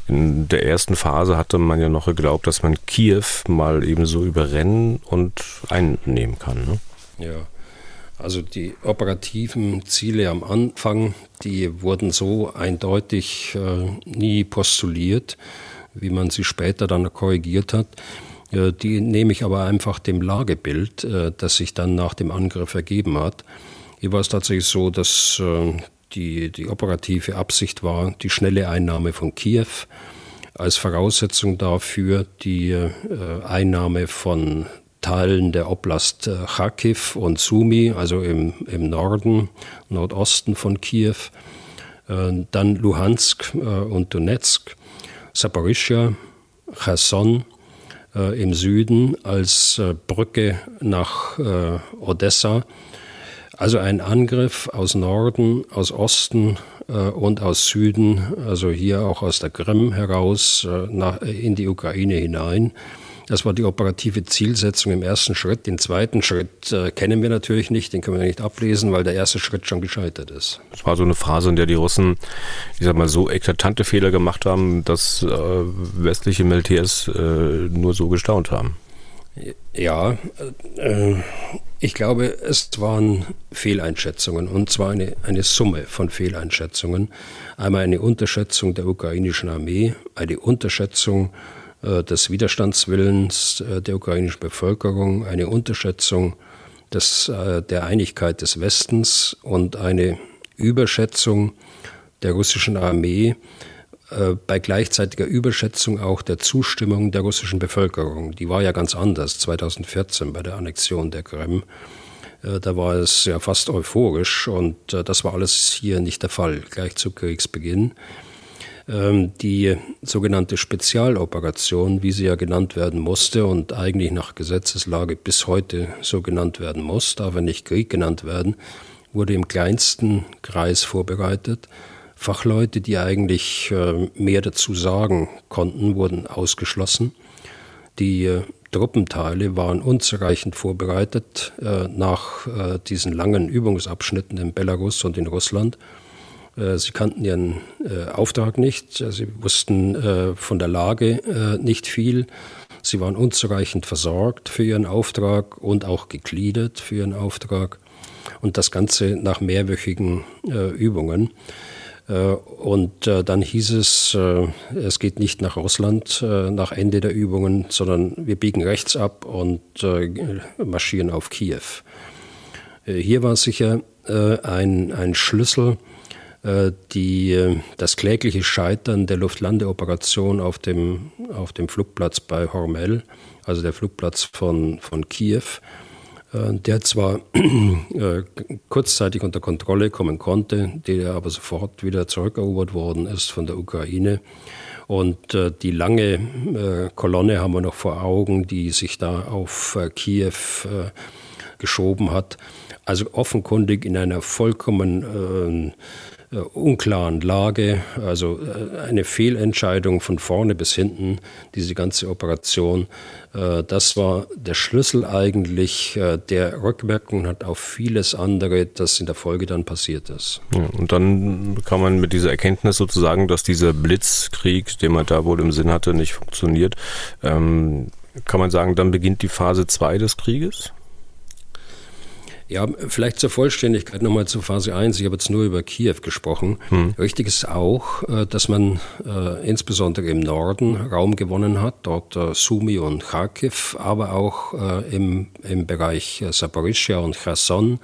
In der ersten Phase hatte man ja noch geglaubt, dass man Kiew mal ebenso überrennen und einnehmen kann. Ne?
Ja. Also die operativen Ziele am Anfang, die wurden so eindeutig äh, nie postuliert, wie man sie später dann korrigiert hat. Die nehme ich aber einfach dem Lagebild, das sich dann nach dem Angriff ergeben hat. Hier war es tatsächlich so, dass die, die operative Absicht war, die schnelle Einnahme von Kiew als Voraussetzung dafür die äh, Einnahme von Teilen der Oblast äh, Kharkiv und Sumi, also im, im Norden, Nordosten von Kiew, äh, dann Luhansk äh, und Donetsk, Saporischia, Cherson im Süden als Brücke nach Odessa also ein Angriff aus Norden, aus Osten und aus Süden, also hier auch aus der Krim heraus nach, in die Ukraine hinein. Das war die operative Zielsetzung im ersten Schritt. Den zweiten Schritt äh, kennen wir natürlich nicht, den können wir nicht ablesen, weil der erste Schritt schon gescheitert ist.
Das war so eine Phase, in der die Russen, ich sag mal, so eklatante Fehler gemacht haben, dass äh, westliche Militärs äh, nur so gestaunt haben.
Ja, äh, ich glaube, es waren Fehleinschätzungen und zwar eine, eine Summe von Fehleinschätzungen. Einmal eine Unterschätzung der ukrainischen Armee, eine Unterschätzung äh, des Widerstandswillens äh, der ukrainischen Bevölkerung, eine Unterschätzung des, äh, der Einigkeit des Westens und eine Überschätzung der russischen Armee äh, bei gleichzeitiger Überschätzung auch der Zustimmung der russischen Bevölkerung. Die war ja ganz anders 2014 bei der Annexion der Krim. Äh, da war es ja fast euphorisch und äh, das war alles hier nicht der Fall, gleich zu Kriegsbeginn. Ähm, die sogenannte Spezialoperation, wie sie ja genannt werden musste und eigentlich nach Gesetzeslage bis heute so genannt werden muss, darf er nicht Krieg genannt werden, wurde im kleinsten Kreis vorbereitet Fachleute, die eigentlich äh, mehr dazu sagen konnten, wurden ausgeschlossen. Die äh, Truppenteile waren unzureichend vorbereitet äh, nach diesen langen Übungsabschnitten in Belarus und in Russland. Sie kannten ihren Auftrag nicht, sie wussten von der Lage nicht viel. Sie waren unzureichend versorgt für ihren Auftrag und auch gegliedert für ihren Auftrag. Und das Ganze nach mehrwöchigen Übungen. Äh, und äh, dann hieß es, äh, es geht nicht nach Russland nach Ende der Übungen, sondern wir biegen rechts ab und marschieren auf Kiew. Hier war sicher ein, ein Schlüssel, die, das klägliche Scheitern der Luftlandeoperation auf dem, auf dem Flugplatz bei Hormel, also der Flugplatz von, von Kiew, äh, der zwar [clears throat] äh, kurzzeitig unter Kontrolle kommen konnte, der aber sofort wieder zurückerobert worden ist von der Ukraine. Und äh, die lange Kolonne haben wir noch vor Augen, die sich da auf Kiew geschoben hat. Also offenkundig in einer vollkommen äh, unklaren Lage, also äh, eine Fehlentscheidung von vorne bis hinten, diese ganze Operation. Äh, das war der Schlüssel eigentlich, äh, der Rückwirkungen hat auf vieles andere, das in der Folge dann passiert ist.
Ja, und dann kann man mit dieser Erkenntnis sozusagen, dass dieser Blitzkrieg, den man da wohl im Sinn hatte, nicht funktioniert, ähm, kann man sagen, dann beginnt die Phase 2 des Krieges?
Ja, vielleicht zur Vollständigkeit nochmal zur Phase 1. Ich habe jetzt nur über Kiew gesprochen. Hm. Richtig ist auch, äh, dass man äh, insbesondere im Norden Raum gewonnen hat, dort äh, Sumi und Kharkiv, aber auch im, im Bereich Saporischia und Cherson.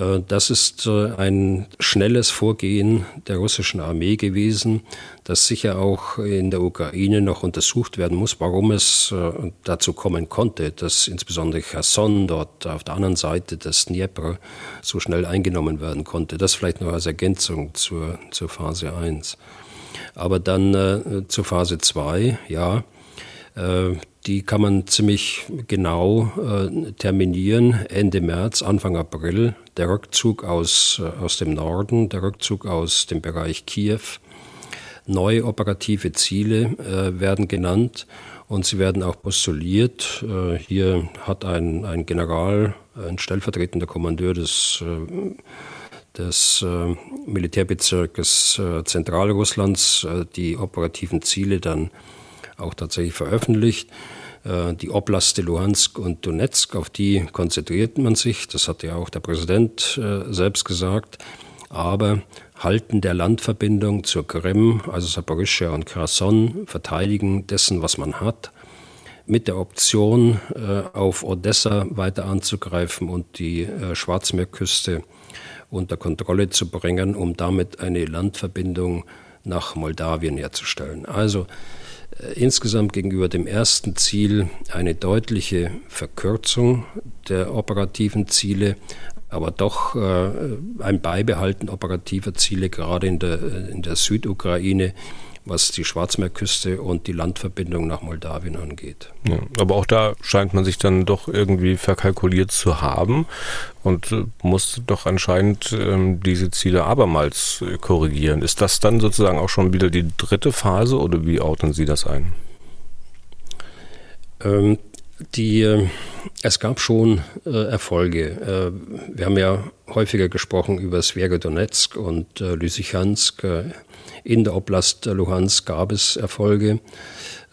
Äh, das ist ein schnelles Vorgehen der russischen Armee gewesen, das sicher auch in der Ukraine noch untersucht werden muss, warum es äh, dazu kommen konnte, dass insbesondere Cherson dort auf der anderen Seite des Dnieper so schnell eingenommen werden konnte. Das vielleicht noch als Ergänzung zur, zur Phase 1. Aber dann äh, zur Phase 2, ja, äh, die kann man ziemlich genau äh, terminieren. Ende März, Anfang April, der Rückzug aus, äh, aus dem Norden, der Rückzug aus dem Bereich Kiew Neue operative Ziele äh, werden genannt und sie werden auch postuliert. Äh, hier hat ein, ein General, ein stellvertretender Kommandeur des, äh, des äh, Militärbezirkes äh, Zentralrusslands äh, die operativen Ziele dann auch tatsächlich veröffentlicht die Oblaste Luhansk und Donetsk, auf die konzentriert man sich. Das hat ja auch der Präsident selbst gesagt. Aber Halten der Landverbindung zur Krim, also Saporischschja und Kherson, Verteidigen dessen, was man hat, mit der Option, auf Odessa weiter anzugreifen und die Schwarzmeerküste unter Kontrolle zu bringen, um damit eine Landverbindung nach Moldawien herzustellen. Also äh, insgesamt gegenüber dem ersten Ziel eine deutliche Verkürzung der operativen Ziele, aber doch äh, ein Beibehalten operativer Ziele, gerade in der, äh, in der Südukraine, was die Schwarzmeerküste und die Landverbindung nach Moldawien angeht.
Ja, aber auch da scheint man sich dann doch irgendwie verkalkuliert zu haben und äh, muss doch anscheinend ähm, diese Ziele abermals äh, korrigieren. Ist das dann sozusagen auch schon wieder die dritte Phase oder wie ordnen Sie das ein?
Ähm, die, äh, es gab schon äh, Erfolge. Äh, wir haben ja häufiger gesprochen über Svergodonetsk und äh, Lysychansk. In der Oblast Luhansk gab es Erfolge.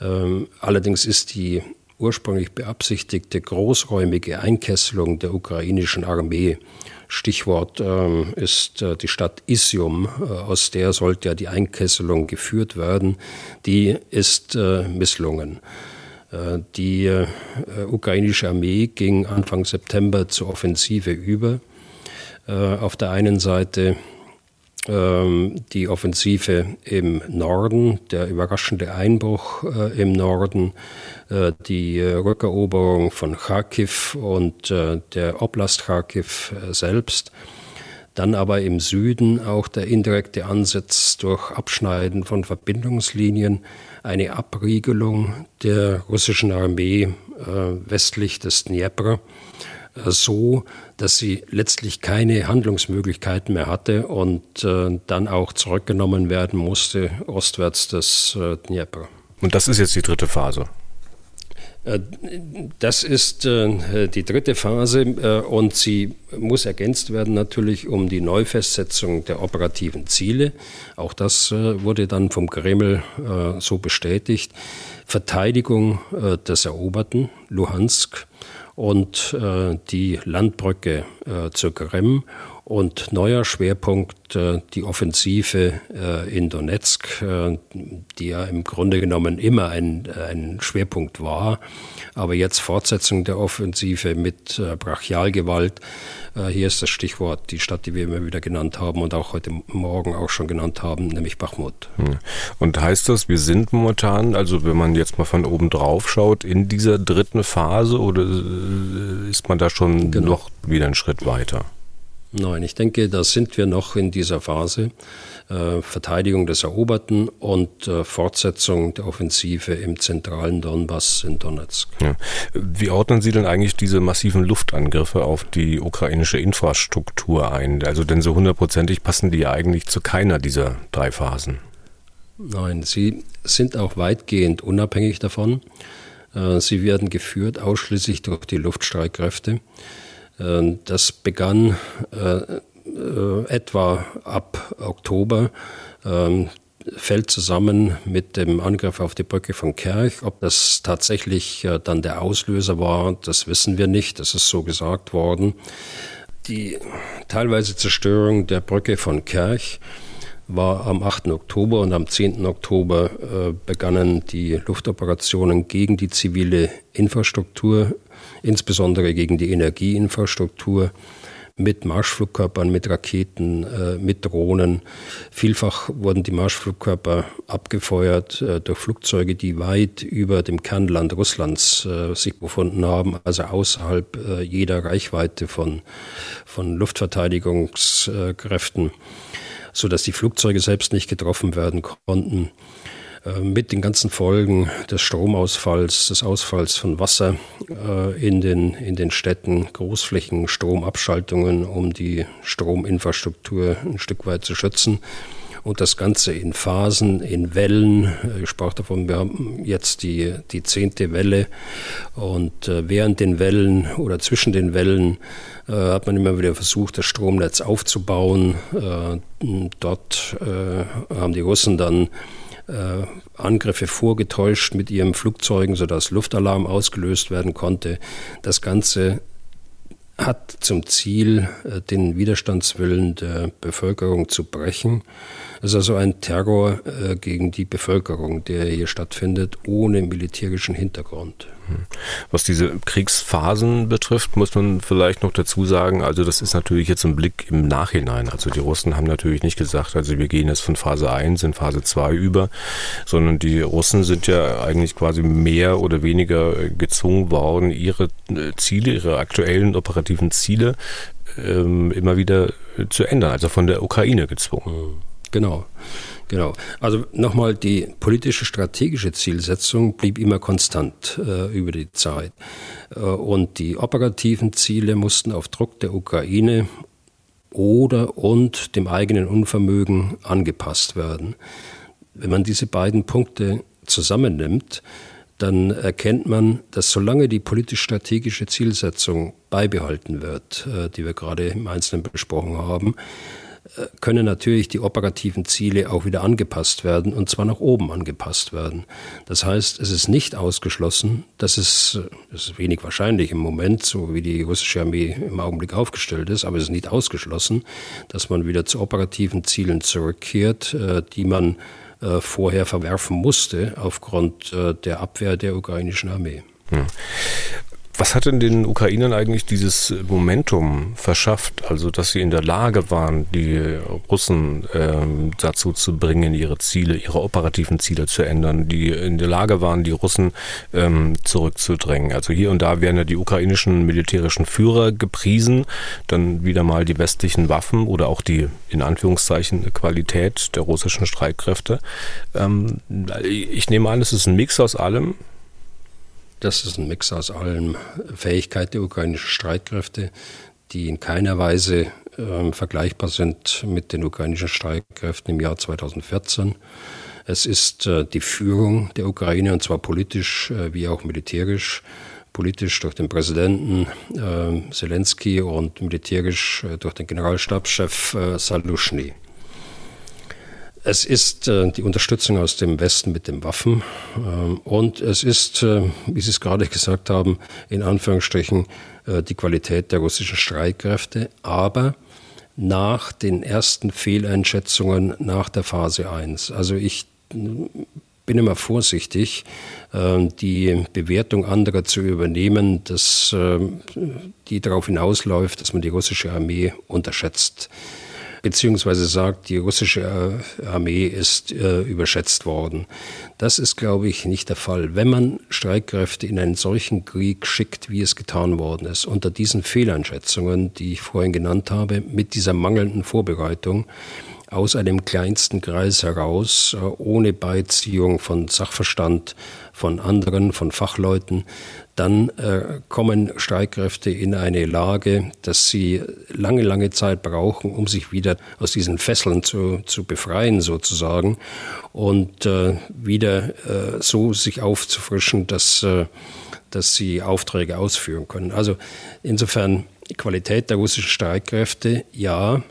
Ähm, allerdings ist die ursprünglich beabsichtigte großräumige Einkesselung der ukrainischen Armee Stichwort ähm, ist äh, die Stadt Isium, äh, aus der sollte ja die Einkesselung geführt werden. Die ist äh, misslungen. Äh, die äh, ukrainische Armee ging Anfang September zur Offensive über. Äh, auf der einen Seite die Offensive im Norden, der überraschende Einbruch äh, im Norden, äh, die Rückeroberung von Kharkiv und äh, der Oblast Kharkiv selbst. Dann aber im Süden auch der indirekte Ansatz durch Abschneiden von Verbindungslinien, eine Abriegelung der russischen Armee westlich des Dnieper so, dass sie letztlich keine Handlungsmöglichkeiten mehr hatte und äh, dann auch zurückgenommen werden musste ostwärts des äh, Dnieper.
Und das ist jetzt die dritte Phase?
Äh, das ist äh, die dritte Phase äh, und sie muss ergänzt werden natürlich um die Neufestsetzung der operativen Ziele. Auch das wurde dann vom Kreml so bestätigt. Verteidigung des Eroberten, Luhansk, und äh, die Landbrücke äh, zur Krim und neuer Schwerpunkt äh, die Offensive äh, in Donetsk, äh, die ja im Grunde genommen immer ein, ein Schwerpunkt war, aber jetzt Fortsetzung der Offensive mit äh, Brachialgewalt. Äh, hier ist das Stichwort die Stadt, die wir immer wieder genannt haben und auch heute Morgen auch schon genannt haben, nämlich Bachmut.
Hm. Und heißt das, wir sind momentan, also wenn man jetzt mal von oben drauf schaut, in dieser dritten Phase oder äh, ist man da schon genau. noch wieder einen Schritt weiter?
Nein, ich denke, da sind wir noch in dieser Phase. Äh, Verteidigung des Eroberten und äh, Fortsetzung der Offensive im zentralen Donbass in Donetsk. Ja.
Wie ordnen Sie denn eigentlich diese massiven Luftangriffe auf die ukrainische Infrastruktur ein? Also denn so hundertprozentig passen die ja eigentlich zu keiner dieser drei Phasen.
Nein, sie sind auch weitgehend unabhängig davon. Äh, sie werden geführt ausschließlich durch die Luftstreitkräfte. Äh, das begann äh, äh, etwa ab Oktober, ähm, fällt zusammen mit dem Angriff auf die Brücke von Kerch. Ob das tatsächlich dann der Auslöser war, das wissen wir nicht. Das ist so gesagt worden. Die teilweise Zerstörung der Brücke von Kerch war am 8. Oktober und am 10. Oktober äh, begannen die Luftoperationen gegen die zivile Infrastruktur insbesondere gegen die Energieinfrastruktur mit Marschflugkörpern, mit Raketen, äh, mit Drohnen. Vielfach wurden die Marschflugkörper abgefeuert äh, durch Flugzeuge, die weit über dem Kernland Russlands äh, sich befunden haben, also außerhalb äh, jeder Reichweite von, von Luftverteidigungskräften, sodass die Flugzeuge selbst nicht getroffen werden konnten. Äh, mit den ganzen Folgen des Stromausfalls, des Ausfalls von Wasser äh, in den, in den Städten, Großflächen, Stromabschaltungen, um die Strominfrastruktur ein Stück weit zu schützen. Und das Ganze in Phasen, in Wellen. Äh, ich sprach davon, wir haben jetzt die, die zehnte Welle. Und während den Wellen oder zwischen den Wellen hat man immer wieder versucht, das Stromnetz aufzubauen. dort haben die Russen dann äh, Angriffe vorgetäuscht mit ihren Flugzeugen, sodass Luftalarm ausgelöst werden konnte. Das Ganze hat zum Ziel, äh, den Widerstandswillen der Bevölkerung zu brechen. Es ist also ein Terror äh, gegen die Bevölkerung, der hier stattfindet, ohne militärischen Hintergrund.
Was diese Kriegsphasen betrifft, muss man vielleicht noch dazu sagen, also das ist natürlich jetzt ein Blick im Nachhinein. Also die Russen haben natürlich nicht gesagt, also wir gehen jetzt von Phase 1 in Phase 2 über, sondern die Russen sind ja eigentlich quasi mehr oder weniger gezwungen worden, ihre äh, Ziele, ihre aktuellen operativen Ziele ähm, immer wieder zu ändern, also von der Ukraine gezwungen.
Genau. Genau. Also nochmal, die politische strategische Zielsetzung blieb immer konstant äh, über die Zeit. Äh, und die operativen Ziele mussten auf Druck der Ukraine oder und dem eigenen Unvermögen angepasst werden. Wenn man diese beiden Punkte zusammennimmt, dann erkennt man, dass solange die politisch-strategische Zielsetzung beibehalten wird, äh, die wir gerade im Einzelnen besprochen haben, können natürlich die operativen Ziele auch wieder angepasst werden und zwar nach oben angepasst werden. Das heißt, es ist nicht ausgeschlossen, dass es, es ist wenig wahrscheinlich im Moment, so wie die russische Armee im Augenblick aufgestellt ist, aber es ist nicht ausgeschlossen, dass man wieder zu operativen Zielen zurückkehrt, äh, die man äh, vorher verwerfen musste aufgrund äh, der Abwehr der ukrainischen Armee.
Was hat denn den Ukrainern eigentlich dieses Momentum verschafft, also dass sie in der Lage waren, die Russen ähm, dazu zu bringen, ihre Ziele, ihre operativen Ziele zu ändern, die in der Lage waren, die Russen ähm, zurückzudrängen? Also hier und da werden ja die ukrainischen militärischen Führer gepriesen, dann wieder mal die westlichen Waffen oder auch die in Anführungszeichen Qualität der russischen Streitkräfte. Ähm, ich nehme an, es ist ein Mix aus allem.
Das ist ein Mix aus allen Fähigkeiten der ukrainischen Streitkräfte, die in keiner Weise äh, vergleichbar sind mit den ukrainischen Streitkräften im Jahr 2014. Es ist äh, die Führung der Ukraine, und zwar politisch äh, wie auch militärisch. Politisch durch den Präsidenten äh, Zelensky und militärisch äh, durch den Generalstabschef äh, Salushny. Es ist äh, die Unterstützung aus dem Westen mit den Waffen ähm, und es ist, äh, wie Sie es gerade gesagt haben, in Anführungsstrichen äh, die Qualität der russischen Streitkräfte, aber nach den ersten Fehleinschätzungen nach der Phase 1. Also ich bin immer vorsichtig, äh, die Bewertung anderer zu übernehmen, dass äh, die darauf hinausläuft, dass man die russische Armee unterschätzt beziehungsweise sagt, die russische äh, Armee ist äh, überschätzt worden. Das ist, glaube ich, nicht der Fall. Wenn man Streitkräfte in einen solchen Krieg schickt, wie es getan worden ist, unter diesen Fehleinschätzungen, die ich vorhin genannt habe, mit dieser mangelnden Vorbereitung, aus einem kleinsten Kreis heraus, äh, ohne Beiziehung von Sachverstand, von anderen, von Fachleuten, dann äh, kommen Streitkräfte in eine Lage, dass sie lange, lange Zeit brauchen, um sich wieder aus diesen Fesseln zu, zu befreien sozusagen und äh, wieder äh, so sich aufzufrischen, dass, äh, dass sie Aufträge ausführen können. Also insofern Qualität der russischen Streitkräfte, ja,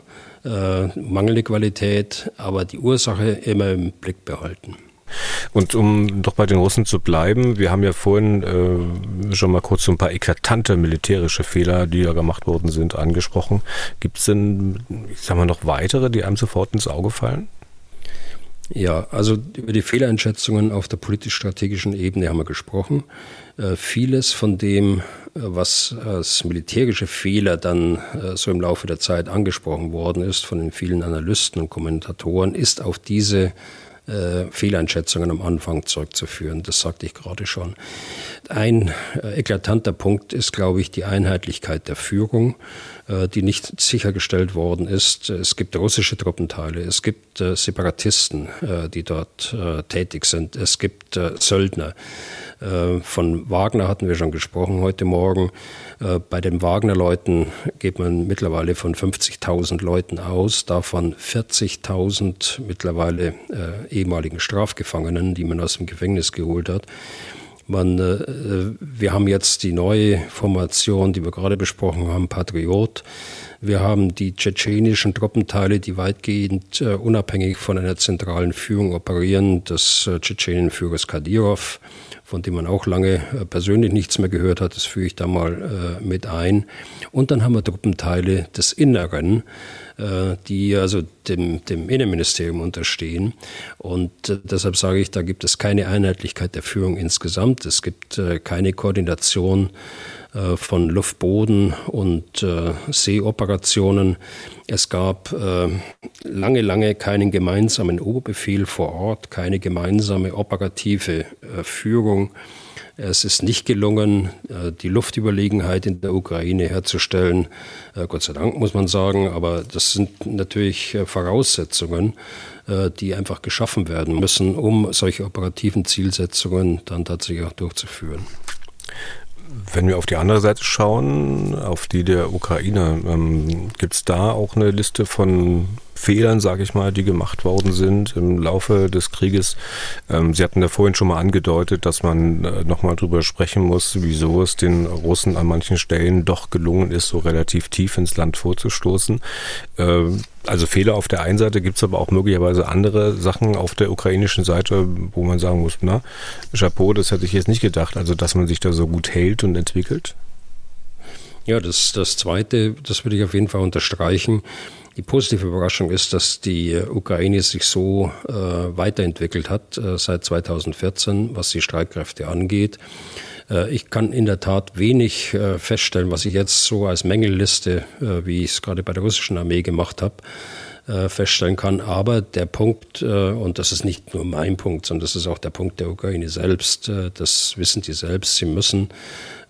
äh, mangelnde Qualität, aber die Ursache immer im Blick behalten.
Und um doch bei den Russen zu bleiben, wir haben ja vorhin äh, schon mal kurz so ein paar eklatante militärische Fehler, die da gemacht worden sind, angesprochen. Gibt es denn, ich sag mal, noch weitere, die einem sofort ins Auge fallen?
Ja, also über die Fehleinschätzungen auf der politisch-strategischen Ebene haben wir gesprochen. Äh, vieles von dem, äh, was als militärische Fehler dann äh, so im Laufe der Zeit angesprochen worden ist von den vielen Analysten und Kommentatoren, ist auf diese äh, Fehleinschätzungen am Anfang zurückzuführen. Das sagte ich gerade schon. Ein äh, eklatanter Punkt ist, glaube ich, die Einheitlichkeit der Führung, die nicht sichergestellt worden ist. Es gibt russische Truppenteile, es gibt äh, Separatisten, äh, die dort äh, tätig sind, es gibt Söldner. Von Wagner hatten wir schon gesprochen heute Morgen. Bei den Wagner-Leuten geht man mittlerweile von 50.000 Leuten aus, davon 40.000 mittlerweile ehemaligen Strafgefangenen, die man aus dem Gefängnis geholt hat. Man, äh, wir haben jetzt die neue Formation, die wir gerade besprochen haben, Patriot. Wir haben die tschetschenischen Truppenteile, die weitgehend äh, unabhängig von einer zentralen Führung operieren, des äh, Tschetschenenführers Kadyrov von dem man auch lange äh, persönlich nichts mehr gehört hat. Das führe ich da mal mit ein. Und dann haben wir Truppenteile des Inneren, die also dem, dem Innenministerium unterstehen. Und äh, deshalb sage ich, da gibt es keine Einheitlichkeit der Führung insgesamt. Es gibt äh, keine Koordination äh, von Luftboden und äh, Seeoperationen. Es gab äh, lange, lange keinen gemeinsamen Oberbefehl vor Ort, keine gemeinsame operative Führung. Es ist nicht gelungen, die Luftüberlegenheit in der Ukraine herzustellen. Gott sei Dank muss man sagen, aber das sind natürlich Voraussetzungen, die einfach geschaffen werden müssen, um solche operativen Zielsetzungen dann tatsächlich auch durchzuführen.
Wenn wir auf die andere Seite schauen, auf die der Ukraine, ähm, gibt es da auch eine Liste von Fehlern, sage ich mal, die gemacht worden sind im Laufe des Krieges. Ähm, Sie hatten da vorhin schon mal angedeutet, dass man äh, nochmal drüber sprechen muss, wieso es den Russen an manchen Stellen doch gelungen ist, so relativ tief ins Land vorzustoßen. Ähm, also Fehler auf der einen Seite gibt es aber auch möglicherweise andere Sachen auf der ukrainischen Seite, wo man sagen muss, na, Chapeau, das hätte ich jetzt nicht gedacht, also dass man sich da so gut hält und entwickelt.
Ja, das, das Zweite, das würde ich auf jeden Fall unterstreichen. Die positive Überraschung ist, dass die Ukraine sich so äh, weiterentwickelt hat äh, seit 2014, was die Streitkräfte angeht. Äh, ich kann in der Tat wenig äh, feststellen, was ich jetzt so als Mängelliste, äh, wie ich es gerade bei der russischen Armee gemacht habe, äh, feststellen kann. Aber der Punkt, und das ist nicht nur mein Punkt, sondern das ist auch der Punkt der Ukraine selbst, das wissen die selbst, sie müssen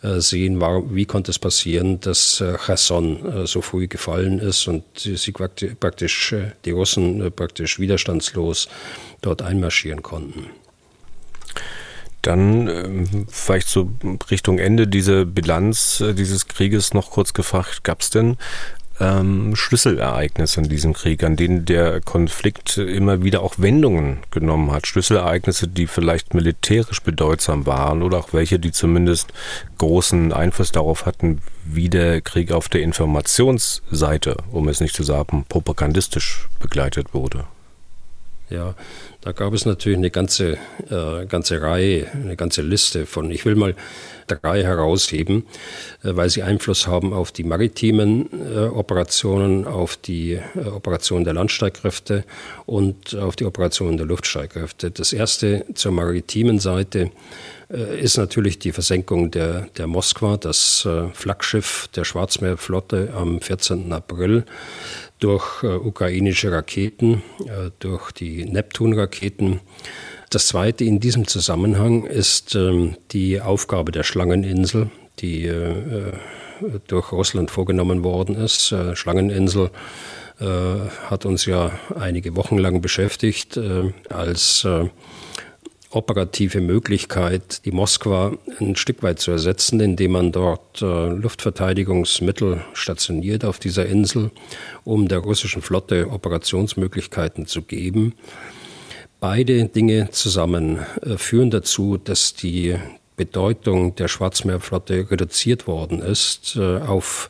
äh, sehen, wie konnte es passieren, dass äh, Cherson äh, so früh gefallen ist und sie praktisch, die Russen praktisch widerstandslos dort einmarschieren konnten.
Dann ähm, vielleicht so Richtung Ende diese Bilanz dieses Krieges noch kurz gefragt, gab es denn ähm, Schlüsselereignisse in diesem Krieg, an denen der Konflikt immer wieder auch Wendungen genommen hat. Schlüsselereignisse, die vielleicht militärisch bedeutsam waren oder auch welche, die zumindest großen Einfluss darauf hatten, wie der Krieg auf der Informationsseite, um es nicht zu sagen, propagandistisch begleitet wurde.
Ja, da gab es natürlich eine ganze, äh, ganze Reihe, eine ganze Liste von, ich will mal drei herausheben, äh, weil sie Einfluss haben auf die maritimen äh, Operationen, auf die äh, Operationen der Landstreitkräfte und auf die Operationen der Luftstreitkräfte. Das erste zur maritimen Seite äh, ist natürlich die Versenkung der, der Moskwa, das äh, Flaggschiff der Schwarzmeerflotte am 14. April durch äh, ukrainische Raketen, äh, durch die Neptun-Raketen. Das Zweite in diesem Zusammenhang ist ähm, die Aufgabe der Schlangeninsel, die äh, äh durch Russland vorgenommen worden ist. Äh, Schlangeninsel äh, hat uns ja einige Wochen lang beschäftigt als operative Möglichkeit, die Moskwa ein Stück weit zu ersetzen, indem man dort äh, Luftverteidigungsmittel stationiert auf dieser Insel, um der russischen Flotte Operationsmöglichkeiten zu geben. Beide Dinge zusammen äh, führen dazu, dass die Bedeutung der Schwarzmeerflotte reduziert worden ist äh, auf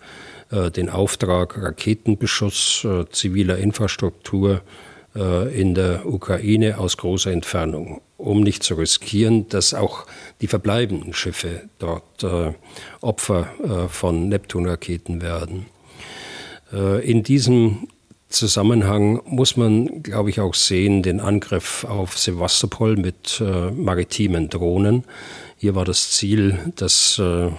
äh, den Auftrag Raketenbeschuss äh, ziviler Infrastruktur äh, in der Ukraine aus großer Entfernung, um nicht zu riskieren, dass auch die verbleibenden Schiffe dort äh, Opfer äh, von Neptunraketen werden. Äh, in diesem Zusammenhang muss man, glaube ich, auch sehen den Angriff auf Sevastopol mit äh, maritimen Drohnen. Hier war das Ziel, das äh,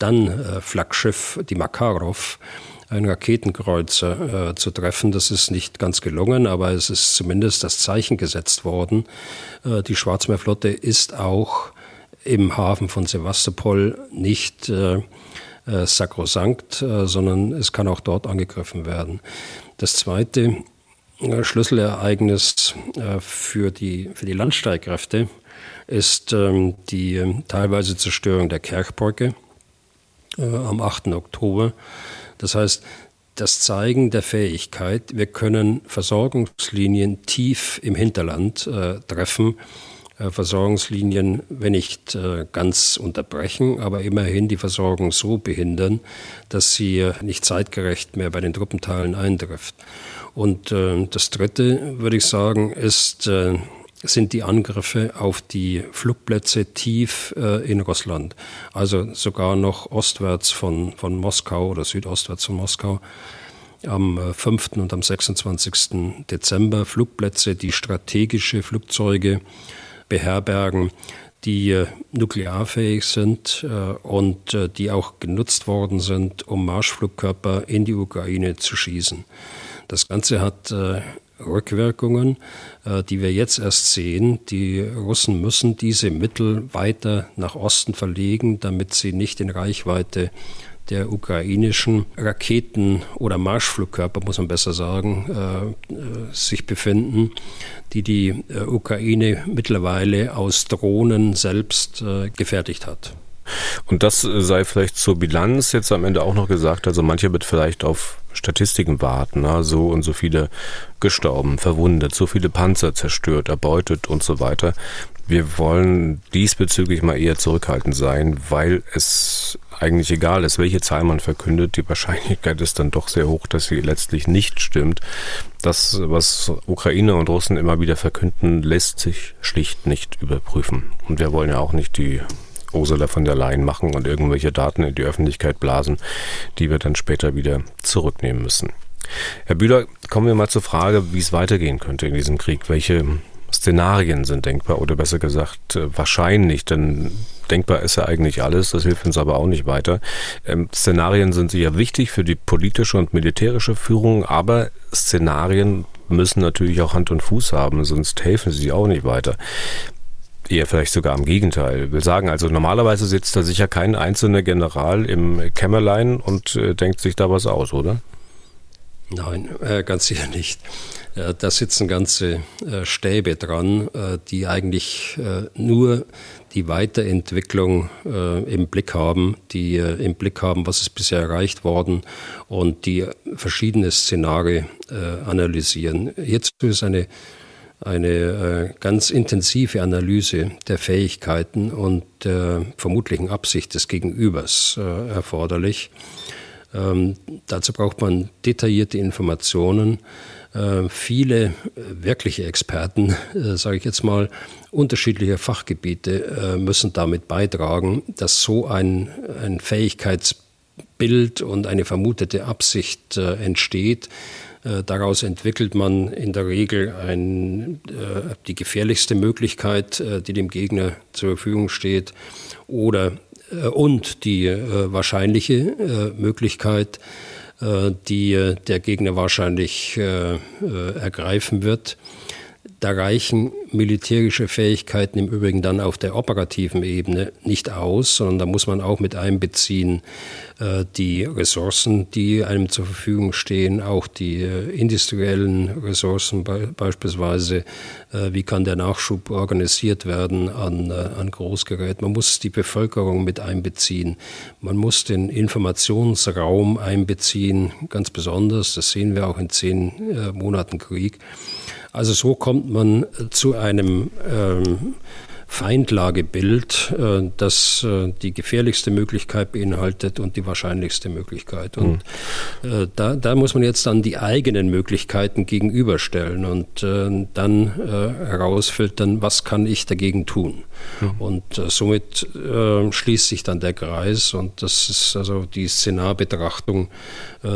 dann Flaggschiff, die Makarov, einen Raketenkreuzer äh, zu treffen. Das ist nicht ganz gelungen, aber es ist zumindest das Zeichen gesetzt worden. Äh, die Schwarzmeerflotte ist auch im Hafen von Sevastopol nicht äh, äh sakrosankt, äh, sondern es kann auch dort angegriffen werden. Das zweite äh, Schlüsselereignis für die, für die Landstreitkräfte ist ähm, die teilweise Zerstörung der Kerchbrücke am 8. Oktober das heißt, das Zeigen der Fähigkeit, wir können Versorgungslinien tief im Hinterland äh, treffen, äh, Versorgungslinien, wenn nicht äh, ganz unterbrechen, aber immerhin die Versorgung so behindern, dass sie äh, nicht zeitgerecht mehr bei den Truppenteilen eintrifft. Und äh, das Dritte, würde ich sagen, ist äh, sind die Angriffe auf die Flugplätze tief äh, in Russland. Also sogar noch ostwärts von, von Moskau oder südostwärts von Moskau am 5. Äh, und am 26. Dezember Flugplätze, die strategische Flugzeuge beherbergen, die äh, nuklearfähig sind äh, und die auch genutzt worden sind, um Marschflugkörper in die Ukraine zu schießen. Das Ganze hat Rückwirkungen, die wir jetzt erst sehen. Die Russen müssen diese Mittel weiter nach Osten verlegen, damit sie nicht in Reichweite der ukrainischen Raketen- oder Marschflugkörper, muss man besser sagen, äh, äh, sich befinden, die die äh, Ukraine mittlerweile aus Drohnen selbst äh, gefertigt hat.
Und das äh, sei vielleicht zur Bilanz jetzt am Ende auch noch gesagt. Also manche wird vielleicht auf Statistiken warten. Na, so und so viele gestorben, verwundet, so viele Panzer zerstört, erbeutet und so weiter. Wir wollen diesbezüglich mal eher zurückhaltend sein, weil es eigentlich egal ist, welche Zahl man verkündet. Die Wahrscheinlichkeit ist dann doch sehr hoch, dass sie letztlich nicht stimmt. Das, was Ukraine und Russen immer wieder verkünden, lässt sich schlicht nicht überprüfen. Und wir wollen ja auch nicht die Ursula von der Leyen machen und irgendwelche Daten in die Öffentlichkeit blasen, die wir dann später wieder zurücknehmen müssen. Herr Bühler, kommen wir mal zur Frage, wie es weitergehen könnte in diesem Krieg. Welche Szenarien sind denkbar oder besser gesagt äh, wahrscheinlich, denn denkbar ist ja eigentlich alles, das hilft uns aber auch nicht weiter. Ähm, Szenarien sind sicher wichtig für die politische und militärische Führung, aber Szenarien müssen natürlich auch Hand und Fuß haben, sonst helfen sie auch nicht weiter. Eher vielleicht sogar am Gegenteil. Wir sagen also, normalerweise sitzt da sicher kein einzelner General im Kämmerlein und äh, denkt sich da was aus, oder?
Nein, äh, ganz sicher nicht. Äh, da sitzen ganze äh, Stäbe dran, äh, die eigentlich äh, nur die Weiterentwicklung im Blick haben, die im Blick haben, was ist bisher erreicht worden und die verschiedene Szenarien analysieren. Hierzu ist eine eine äh, ganz intensive Analyse der Fähigkeiten und der vermutlichen Absicht des Gegenübers äh, erforderlich. Ähm, dazu braucht man detaillierte Informationen. Äh, viele wirkliche Experten, sage ich jetzt mal, unterschiedliche Fachgebiete müssen damit beitragen, dass so ein, ein Fähigkeitsbild und eine vermutete Absicht entsteht, äh, daraus entwickelt man in der Regel ein, äh, die gefährlichste Möglichkeit, äh, die dem Gegner zur Verfügung steht, oder und die wahrscheinliche Möglichkeit, die der Gegner wahrscheinlich ergreifen wird. Da reichen militärische Fähigkeiten im Übrigen dann auf der operativen Ebene nicht aus, sondern da muss man auch mit einbeziehen äh, die Ressourcen, die einem zur Verfügung stehen, auch die äh, industriellen Ressourcen be beispielsweise. Äh, wie kann der Nachschub organisiert werden an, an Großgerät? Man muss die Bevölkerung mit einbeziehen. Man muss den Informationsraum einbeziehen, ganz besonders. Das sehen wir auch in zehn Monaten Krieg. Also so kommt man zu einem ähm, Feindlagebild, äh, das äh, die gefährlichste Möglichkeit beinhaltet und die wahrscheinlichste Möglichkeit. Und mhm. da, da, muss man jetzt dann die eigenen Möglichkeiten gegenüberstellen und dann herausfiltern, was kann ich dagegen tun. Mhm. Und somit schließt sich dann der Kreis und das ist also die Szenarbetrachtung,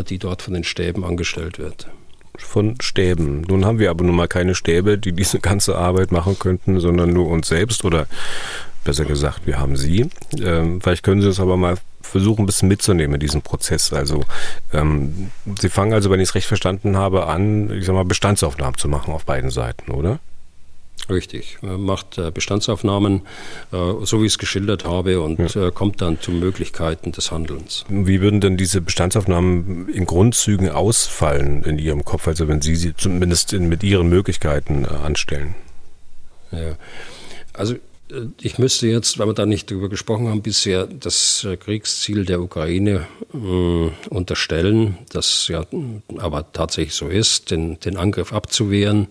die dort von den Stäben angestellt wird
von Stäben. Nun haben wir aber nun mal keine Stäbe, die diese ganze Arbeit machen könnten, sondern nur uns selbst oder besser gesagt, wir haben sie. Ähm, vielleicht können Sie uns aber mal versuchen, ein bisschen mitzunehmen in diesem Prozess. Also ähm, Sie fangen also, wenn ich es recht verstanden habe, an, ich sag mal, Bestandsaufnahmen zu machen auf beiden Seiten, oder?
Richtig, macht äh, Bestandsaufnahmen, äh, so wie ich es geschildert habe, und ja. Äh, kommt dann zu Möglichkeiten des Handelns.
Wie würden denn diese Bestandsaufnahmen in Grundzügen ausfallen in Ihrem Kopf, also wenn Sie sie zumindest mit Ihren Möglichkeiten anstellen?
Ja, also ich müsste jetzt, weil wir da nicht darüber gesprochen haben, bisher das äh, Kriegsziel der Ukraine äh, unterstellen, das ja aber tatsächlich so ist, den, den Angriff abzuwehren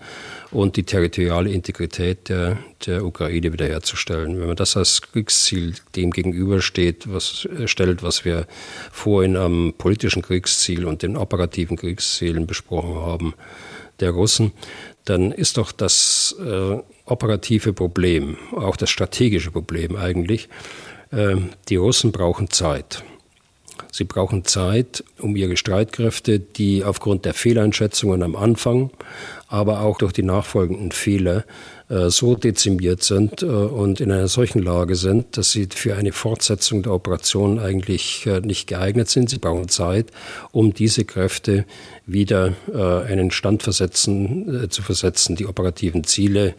und die territoriale Integrität der, der Ukraine wiederherzustellen. Wenn man das als Kriegsziel dem gegenübersteht, was äh, stellt, was wir vorhin am politischen Kriegsziel und den operativen Kriegszielen besprochen haben, der Russen, dann ist doch das äh, operative Problem, auch das strategische Problem eigentlich, äh, die Russen brauchen Zeit. Sie brauchen Zeit, um ihre Streitkräfte, die aufgrund der Fehleinschätzungen am Anfang, aber auch durch die nachfolgenden Fehler äh, so dezimiert sind äh, und in einer solchen Lage sind, dass sie für eine Fortsetzung der Operation eigentlich äh, nicht geeignet sind. Sie brauchen Zeit, um diese Kräfte wieder in den Stand versetzen, zu versetzen, die operativen Ziele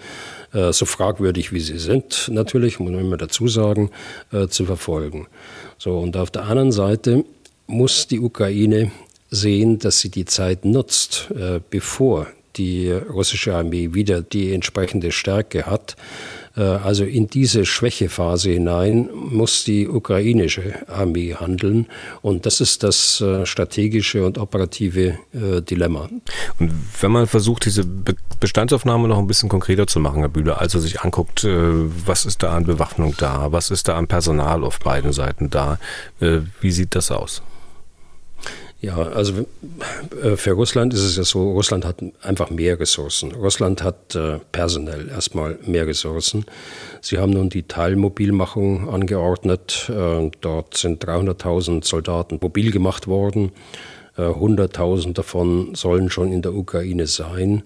so fragwürdig wie sie sind, natürlich, muss man immer dazu sagen, zu verfolgen. So, und auf der anderen Seite muss die Ukraine sehen, dass sie die Zeit nutzt, bevor die russische Armee wieder die entsprechende Stärke hat. Äh, also in diese Schwächephase hinein muss die ukrainische Armee handeln. Und das ist das äh, strategische und operative äh, Dilemma.
Und wenn man versucht, diese Bestandsaufnahme noch ein bisschen konkreter zu machen, Herr Bühler, also sich anguckt, was ist da an Bewaffnung da, was ist da an Personal auf beiden Seiten da, wie sieht das aus?
Ja, also äh, für Russland ist es ja so, Russland hat einfach mehr Ressourcen. Russland hat äh, personell erstmal mehr Ressourcen. Sie haben nun die Teilmobilmachung angeordnet. Äh, dort sind 300.000 Soldaten mobil gemacht worden. 100.000 davon sollen schon in der Ukraine sein.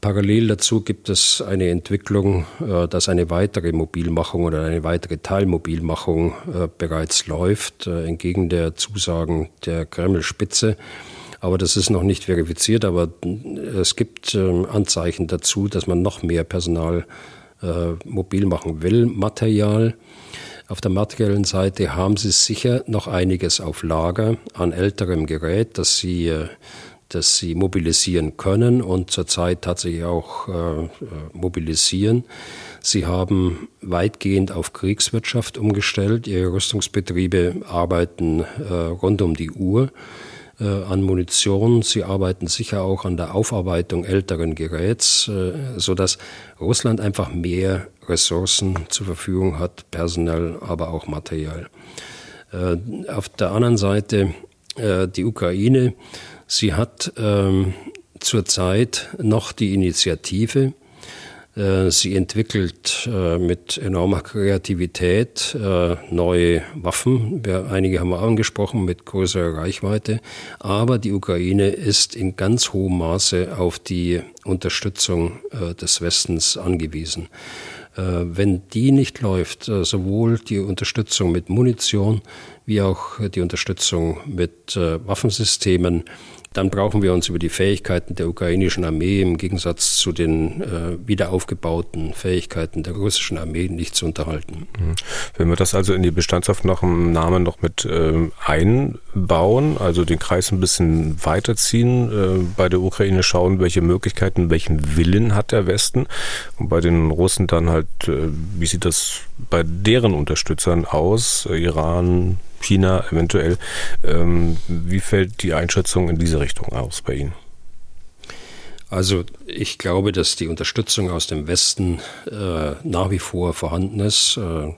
Parallel dazu gibt es eine Entwicklung, äh, dass eine weitere Mobilmachung oder eine weitere Teilmobilmachung äh, bereits läuft, äh, entgegen der Zusagen der Kreml-Spitze. Aber das ist noch nicht verifiziert, aber es gibt Anzeichen dazu, dass man noch mehr Personal mobil machen will. Material. Auf der materiellen Seite haben sie sicher noch einiges auf Lager an älterem Gerät, das sie das sie mobilisieren können und zurzeit tatsächlich auch äh, mobilisieren. Sie haben weitgehend auf Kriegswirtschaft umgestellt. Ihre Rüstungsbetriebe arbeiten äh, rund um die Uhr äh, an Munition. Sie arbeiten sicher auch an der Aufarbeitung älteren Geräts, äh, sodass Russland einfach mehr Ressourcen zur Verfügung hat, personell, aber auch materiell. Äh, auf der anderen Seite äh, die Ukraine Sie hat ähm, zurzeit noch die Initiative. Äh, sie entwickelt äh, mit enormer Kreativität äh, neue Waffen. Wir, einige haben wir angesprochen mit größerer Reichweite. Aber die Ukraine ist in ganz hohem Maße auf die Unterstützung äh, des Westens angewiesen. Äh, wenn die nicht läuft, äh, sowohl die Unterstützung mit Munition wie auch die Unterstützung mit Waffensystemen, dann brauchen wir uns über die Fähigkeiten der ukrainischen Armee im Gegensatz zu den äh, wiederaufgebauten Fähigkeiten der russischen Armee nicht zu unterhalten. Mhm.
Wenn wir das also in die Bestandsaufnahme noch mit äh, einbauen, also den Kreis ein bisschen weiterziehen, äh, bei der Ukraine schauen, welche Möglichkeiten, welchen Willen hat der Westen und bei den Russen dann halt, äh, wie sieht das bei deren Unterstützern aus, Iran, China eventuell. Ähm, wie fällt die Einschätzung in diese Richtung aus bei Ihnen?
Also ich glaube, dass die Unterstützung aus dem Westen äh, nach wie vor vorhanden ist. Äh,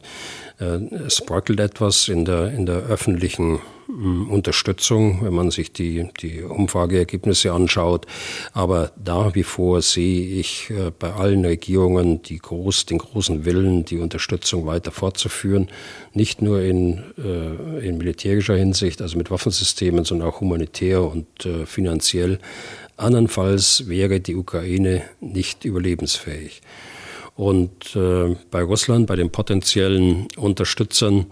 es bröckelt etwas in der, in der öffentlichen hm, Unterstützung, wenn man sich die, die Umfrageergebnisse anschaut. Aber nach wie vor sehe ich äh, bei allen Regierungen die groß, den großen Willen, die Unterstützung weiter fortzuführen. Nicht nur in, äh, in militärischer Hinsicht, also mit Waffensystemen, sondern auch humanitär und finanziell. Andernfalls wäre die Ukraine nicht überlebensfähig. Und äh, bei Russland, bei den potenziellen Unterstützern,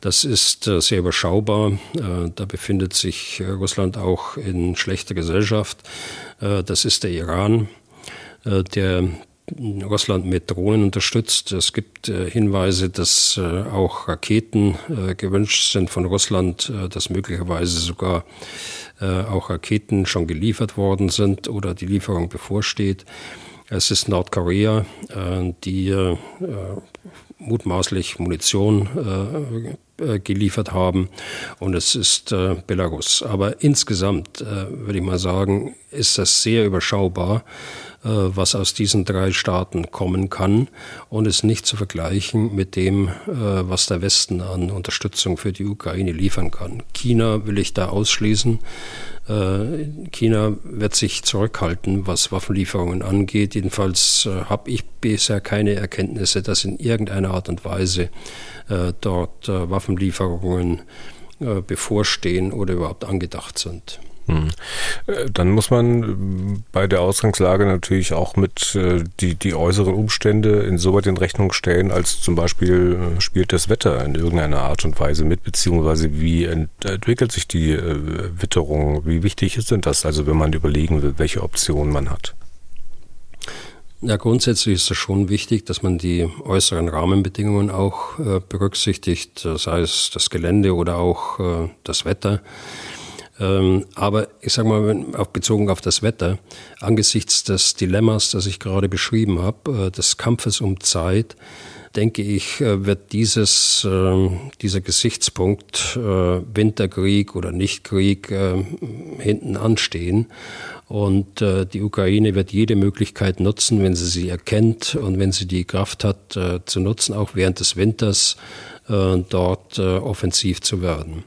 das ist äh, sehr überschaubar. Äh, da befindet sich äh, Russland auch in schlechter Gesellschaft. Äh, das ist der Iran, äh, der Russland mit Drohnen unterstützt. Es gibt Hinweise, dass auch Raketen gewünscht sind von Russland, dass möglicherweise sogar auch Raketen schon geliefert worden sind oder die Lieferung bevorsteht. Es ist Nordkorea, äh, die äh, mutmaßlich Munition äh, geliefert haben und es ist Belarus. Aber insgesamt würde ich mal sagen, ist das sehr überschaubar, was aus diesen drei Staaten kommen kann und ist nicht zu vergleichen mit dem, was der Westen an Unterstützung für die Ukraine liefern kann. China will ich da ausschließen. China wird sich zurückhalten, was Waffenlieferungen angeht. Jedenfalls habe ich bisher keine Erkenntnisse, dass in irgendeiner Art und Weise dort Waffenlieferungen bevorstehen oder überhaupt angedacht sind. Hm.
Äh, dann muss man äh, bei der Ausgangslage natürlich auch mit äh, die, die äußeren Umstände insoweit in Rechnung stellen, als zum Beispiel spielt das Wetter in irgendeiner Art und Weise mit, beziehungsweise wie entwickelt sich die Witterung, wie wichtig ist denn das, also wenn man überlegen will, welche Optionen man hat?
Ja, grundsätzlich ist es schon wichtig, dass man die äußeren Rahmenbedingungen auch äh, berücksichtigt, sei es das Gelände oder auch äh, das Wetter. Ähm, aber ich sage mal, auch bezogen auf das Wetter, angesichts des Dilemmas, das ich gerade beschrieben habe, äh, des Kampfes um Zeit, denke ich, äh, wird dieses, ähm, dieser Gesichtspunkt äh, Winterkrieg oder Nichtkrieg hinten anstehen. Und die Ukraine wird jede Möglichkeit nutzen, wenn sie sie erkennt und wenn sie die Kraft hat, zu nutzen, auch während des Winters dort offensiv zu werden.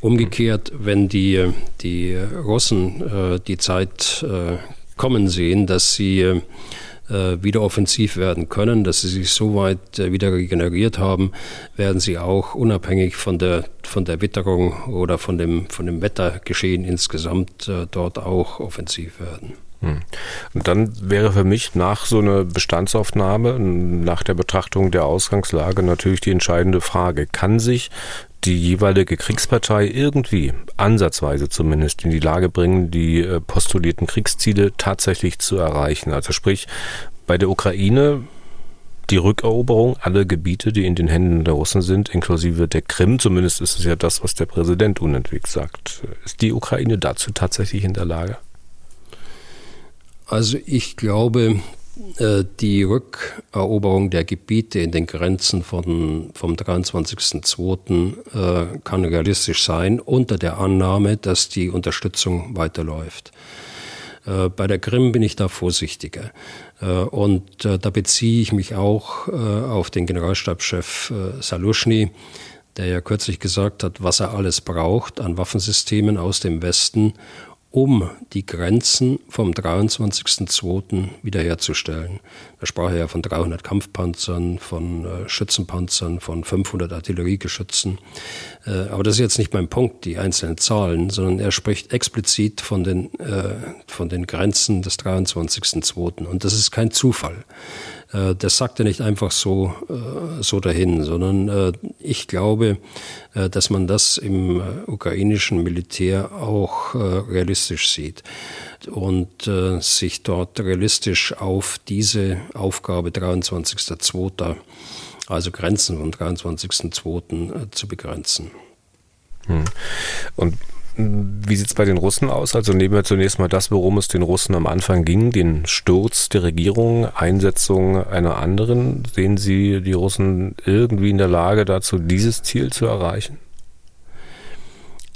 Umgekehrt, wenn die, die Russen äh, die Zeit äh, kommen sehen, dass sie äh, wieder offensiv werden können, dass sie sich so weit äh, wieder regeneriert haben, werden sie auch unabhängig von der, von der Witterung oder von dem, von dem Wettergeschehen insgesamt äh, dort auch offensiv werden.
Hm. Und dann wäre für mich nach so einer Bestandsaufnahme, nach der Betrachtung der Ausgangslage natürlich die entscheidende Frage, kann sich die jeweilige Kriegspartei irgendwie, ansatzweise zumindest, in die Lage bringen, die äh, postulierten Kriegsziele tatsächlich zu erreichen. Also sprich, bei der Ukraine die Rückeroberung aller Gebiete, die in den Händen der Russen sind, inklusive der Krim, zumindest ist es ja das, was der Präsident unentwegt sagt. Ist die Ukraine dazu tatsächlich in der Lage?
Also ich glaube, die Rückeroberung der Gebiete in den Grenzen von, vom 23.02. Äh, kann realistisch sein, unter der Annahme, dass die Unterstützung weiterläuft. Äh, bei der Krim bin ich da vorsichtiger. Und da beziehe ich mich auch auf den Generalstabschef Salushny, der ja kürzlich gesagt hat, was er alles braucht an Waffensystemen aus dem Westen, um die Grenzen vom 23.02. wiederherzustellen. Da sprach er ja von 300 Kampfpanzern, von äh, Schützenpanzern, von 500 Artilleriegeschützen. Äh, aber das ist jetzt nicht mein Punkt, die einzelnen Zahlen, sondern er spricht explizit von den, äh, von den Grenzen des 23.02. Und das ist kein Zufall. Äh, das sagt er nicht einfach so, äh, so dahin, sondern äh, ich glaube, dass man das im ukrainischen Militär auch realistisch sieht und sich dort realistisch auf diese Aufgabe 23.02., also Grenzen vom 23.02. zu begrenzen.
Hm. Und wie sieht es bei den Russen aus? Also nehmen wir zunächst mal das, worum es den Russen am Anfang ging, den Sturz der Regierung, Einsetzung einer anderen. Sehen Sie die Russen irgendwie in der Lage dazu, dieses Ziel zu erreichen?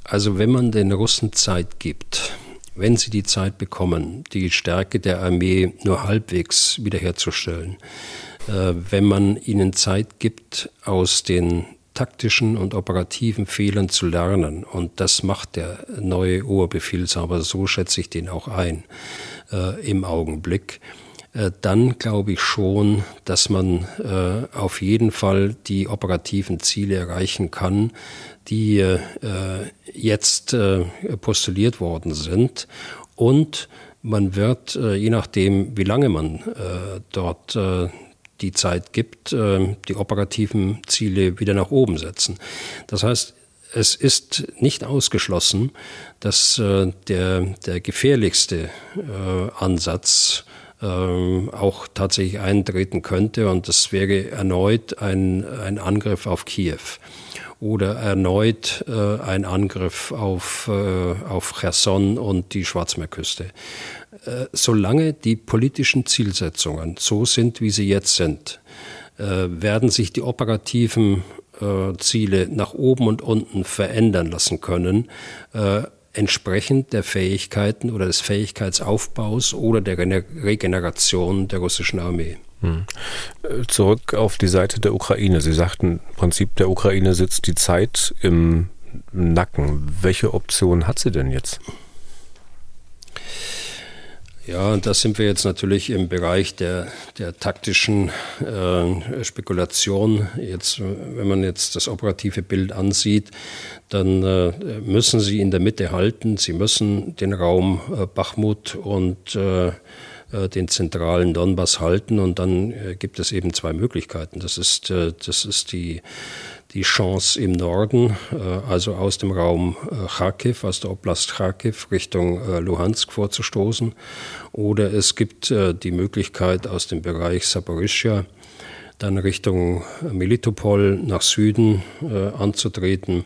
Also wenn man den Russen Zeit gibt, wenn sie die Zeit bekommen, die Stärke der Armee nur halbwegs wiederherzustellen, äh, wenn man ihnen Zeit gibt, aus den taktischen und operativen Fehlern zu lernen. Und das macht der neue Oberbefehlshaber, so schätze ich den auch ein, äh, im Augenblick. Äh, dann glaube ich schon, dass man äh, auf jeden Fall die operativen Ziele erreichen kann, die äh, jetzt äh, postuliert worden sind. Und man wird, je nachdem, wie lange man dort die Zeit gibt, äh, die operativen Ziele wieder nach oben setzen. Das heißt, es ist nicht ausgeschlossen, dass äh, der, der gefährlichste äh, Ansatz auch tatsächlich eintreten könnte und das wäre erneut ein, ein Angriff auf Kiew oder erneut äh, ein Angriff auf, äh, auf Cherson und die Schwarzmeerküste. Äh, solange die politischen Zielsetzungen so sind, wie sie jetzt sind, äh, werden sich die operativen äh, Ziele nach oben und unten verändern lassen können entsprechend der Fähigkeiten oder des Fähigkeitsaufbaus oder der Regeneration der russischen Armee. Hm.
Zurück auf die Seite der Ukraine. Sie sagten, im Prinzip der Ukraine sitzt die Zeit im Nacken. Welche Option hat sie denn jetzt?
Ja, da sind wir jetzt natürlich im Bereich der, der taktischen äh, Spekulation. Jetzt, wenn man jetzt das operative Bild ansieht, dann äh, müssen sie in der Mitte halten. Sie müssen den Raum äh, Bachmut und äh, äh, den zentralen Donbass halten. Und dann äh, gibt es eben zwei Möglichkeiten. Das ist, das ist die die Chance im Norden, äh, also aus dem Raum äh, Kharkiv, aus der Oblast Kharkiv Richtung äh, Luhansk vorzustoßen. Oder es gibt die Möglichkeit aus dem Bereich Saporischia dann Richtung Melitopol nach Süden anzutreten.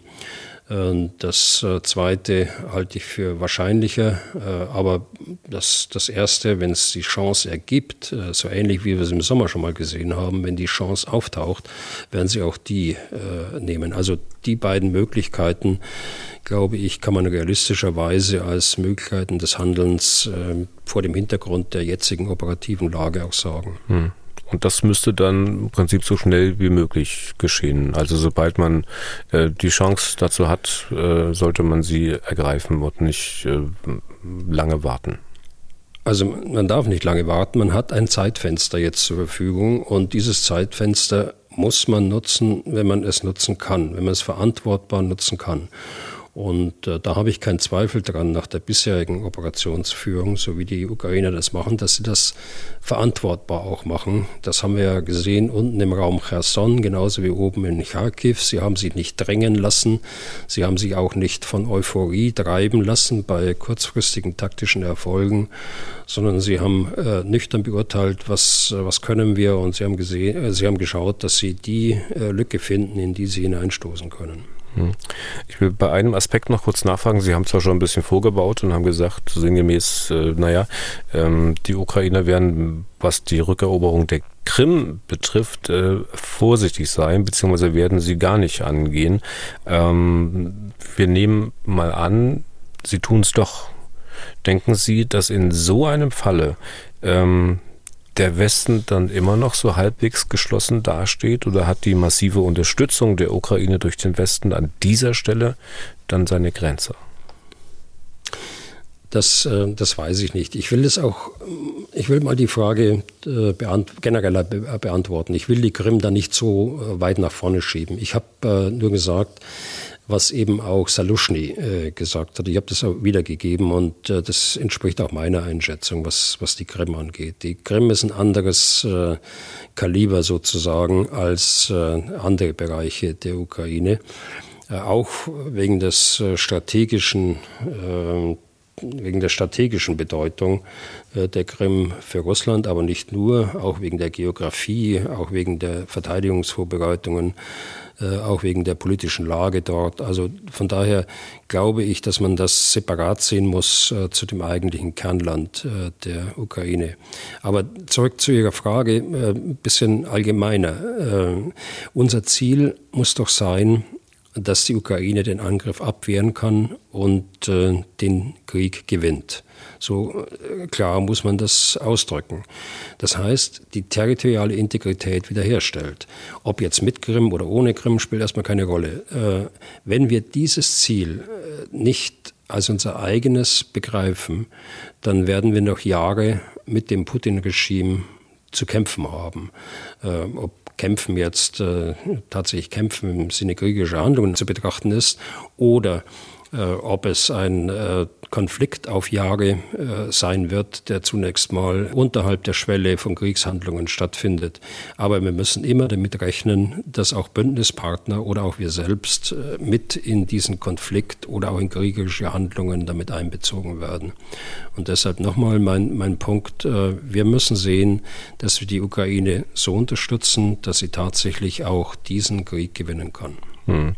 Ähm, das äh, zweite halte ich für wahrscheinlicher, äh, aber das, das erste, wenn es die Chance ergibt, äh, so ähnlich wie wir es im Sommer schon mal gesehen haben, wenn die Chance auftaucht, werden sie auch die nehmen. Also die beiden Möglichkeiten, glaube ich, kann man realistischerweise als Möglichkeiten des Handelns vor dem Hintergrund der jetzigen operativen Lage auch sagen. Hm.
Und das müsste dann im Prinzip so schnell wie möglich geschehen. Also sobald man äh, die Chance dazu hat, äh, sollte man sie ergreifen und nicht äh, lange warten.
Also man darf nicht lange warten, man hat ein Zeitfenster jetzt zur Verfügung und dieses Zeitfenster muss man nutzen, wenn man es nutzen kann, wenn man es verantwortbar nutzen kann. Und äh, da habe ich keinen Zweifel dran, nach der bisherigen Operationsführung, so wie die Ukrainer das machen, dass sie das verantwortbar auch machen. Das haben wir ja gesehen unten im Raum Cherson, genauso wie oben in Kharkiv. Sie haben sich nicht drängen lassen. Sie haben sich auch nicht von Euphorie treiben lassen bei kurzfristigen taktischen Erfolgen, sondern sie haben äh, nüchtern beurteilt, was, was können wir und sie haben, gesehen, äh, sie haben geschaut, dass sie die äh, Lücke finden, in die sie hineinstoßen können.
Hm. Ich will bei einem Aspekt noch kurz nachfragen. Sie haben zwar schon ein bisschen vorgebaut und haben gesagt, sinngemäß, äh, naja, ähm, die Ukrainer werden, was die Rückeroberung der Krim betrifft, äh, vorsichtig sein, beziehungsweise werden sie gar nicht angehen. Ähm, wir nehmen mal an, sie tun es doch. Denken Sie, dass in so einem Falle ähm, der Westen dann immer noch so halbwegs geschlossen dasteht oder hat die massive Unterstützung der Ukraine durch den Westen an dieser Stelle dann seine Grenze?
Das, äh, das weiß ich nicht. Ich will das auch, ich will mal die Frage äh, beant generell beantworten. Ich will die Krim da nicht so äh, weit nach vorne schieben. Ich habe nur gesagt, was eben auch Salushny äh, gesagt hat. Ich habe das auch wiedergegeben und äh, das entspricht auch meiner Einschätzung, was, was die Krim angeht. Die Krim ist ein anderes äh, Kaliber sozusagen als äh, andere Bereiche der Ukraine. Äh, auch wegen des äh, strategischen wegen der strategischen Bedeutung der Krim für Russland, aber nicht nur, auch wegen der Geografie, auch wegen der Verteidigungsvorbereitungen auch wegen der politischen Lage dort. Also von daher glaube ich, dass man das separat sehen muss äh, zu dem eigentlichen Kernland äh, der Ukraine. Aber zurück zu Ihrer Frage, ein bisschen allgemeiner. unser Ziel muss doch sein, dass die Ukraine den Angriff abwehren kann und äh, den Krieg gewinnt. So äh, klar muss man das ausdrücken. Das heißt, die territoriale Integrität wiederherstellt. Ob jetzt mit Krim oder ohne Krim spielt erstmal keine Rolle. Äh, wenn wir dieses Ziel äh, nicht als unser eigenes begreifen, dann werden wir noch Jahre mit dem Putin-Regime zu kämpfen haben. ob Kämpfen jetzt tatsächlich Kämpfen im Sinne kriegerischer Handlungen zu betrachten ist oder ob es ein Konflikt auf Jahre äh, sein wird, der zunächst mal unterhalb der Schwelle von Kriegshandlungen stattfindet. Aber wir müssen immer damit rechnen, dass auch Bündnispartner oder auch wir selbst mit in diesen Konflikt oder auch in kriegerische Handlungen damit einbezogen werden. Und deshalb nochmal mein, mein Punkt, wir müssen sehen, dass wir die Ukraine so unterstützen, dass sie tatsächlich auch diesen Krieg gewinnen kann. Hm.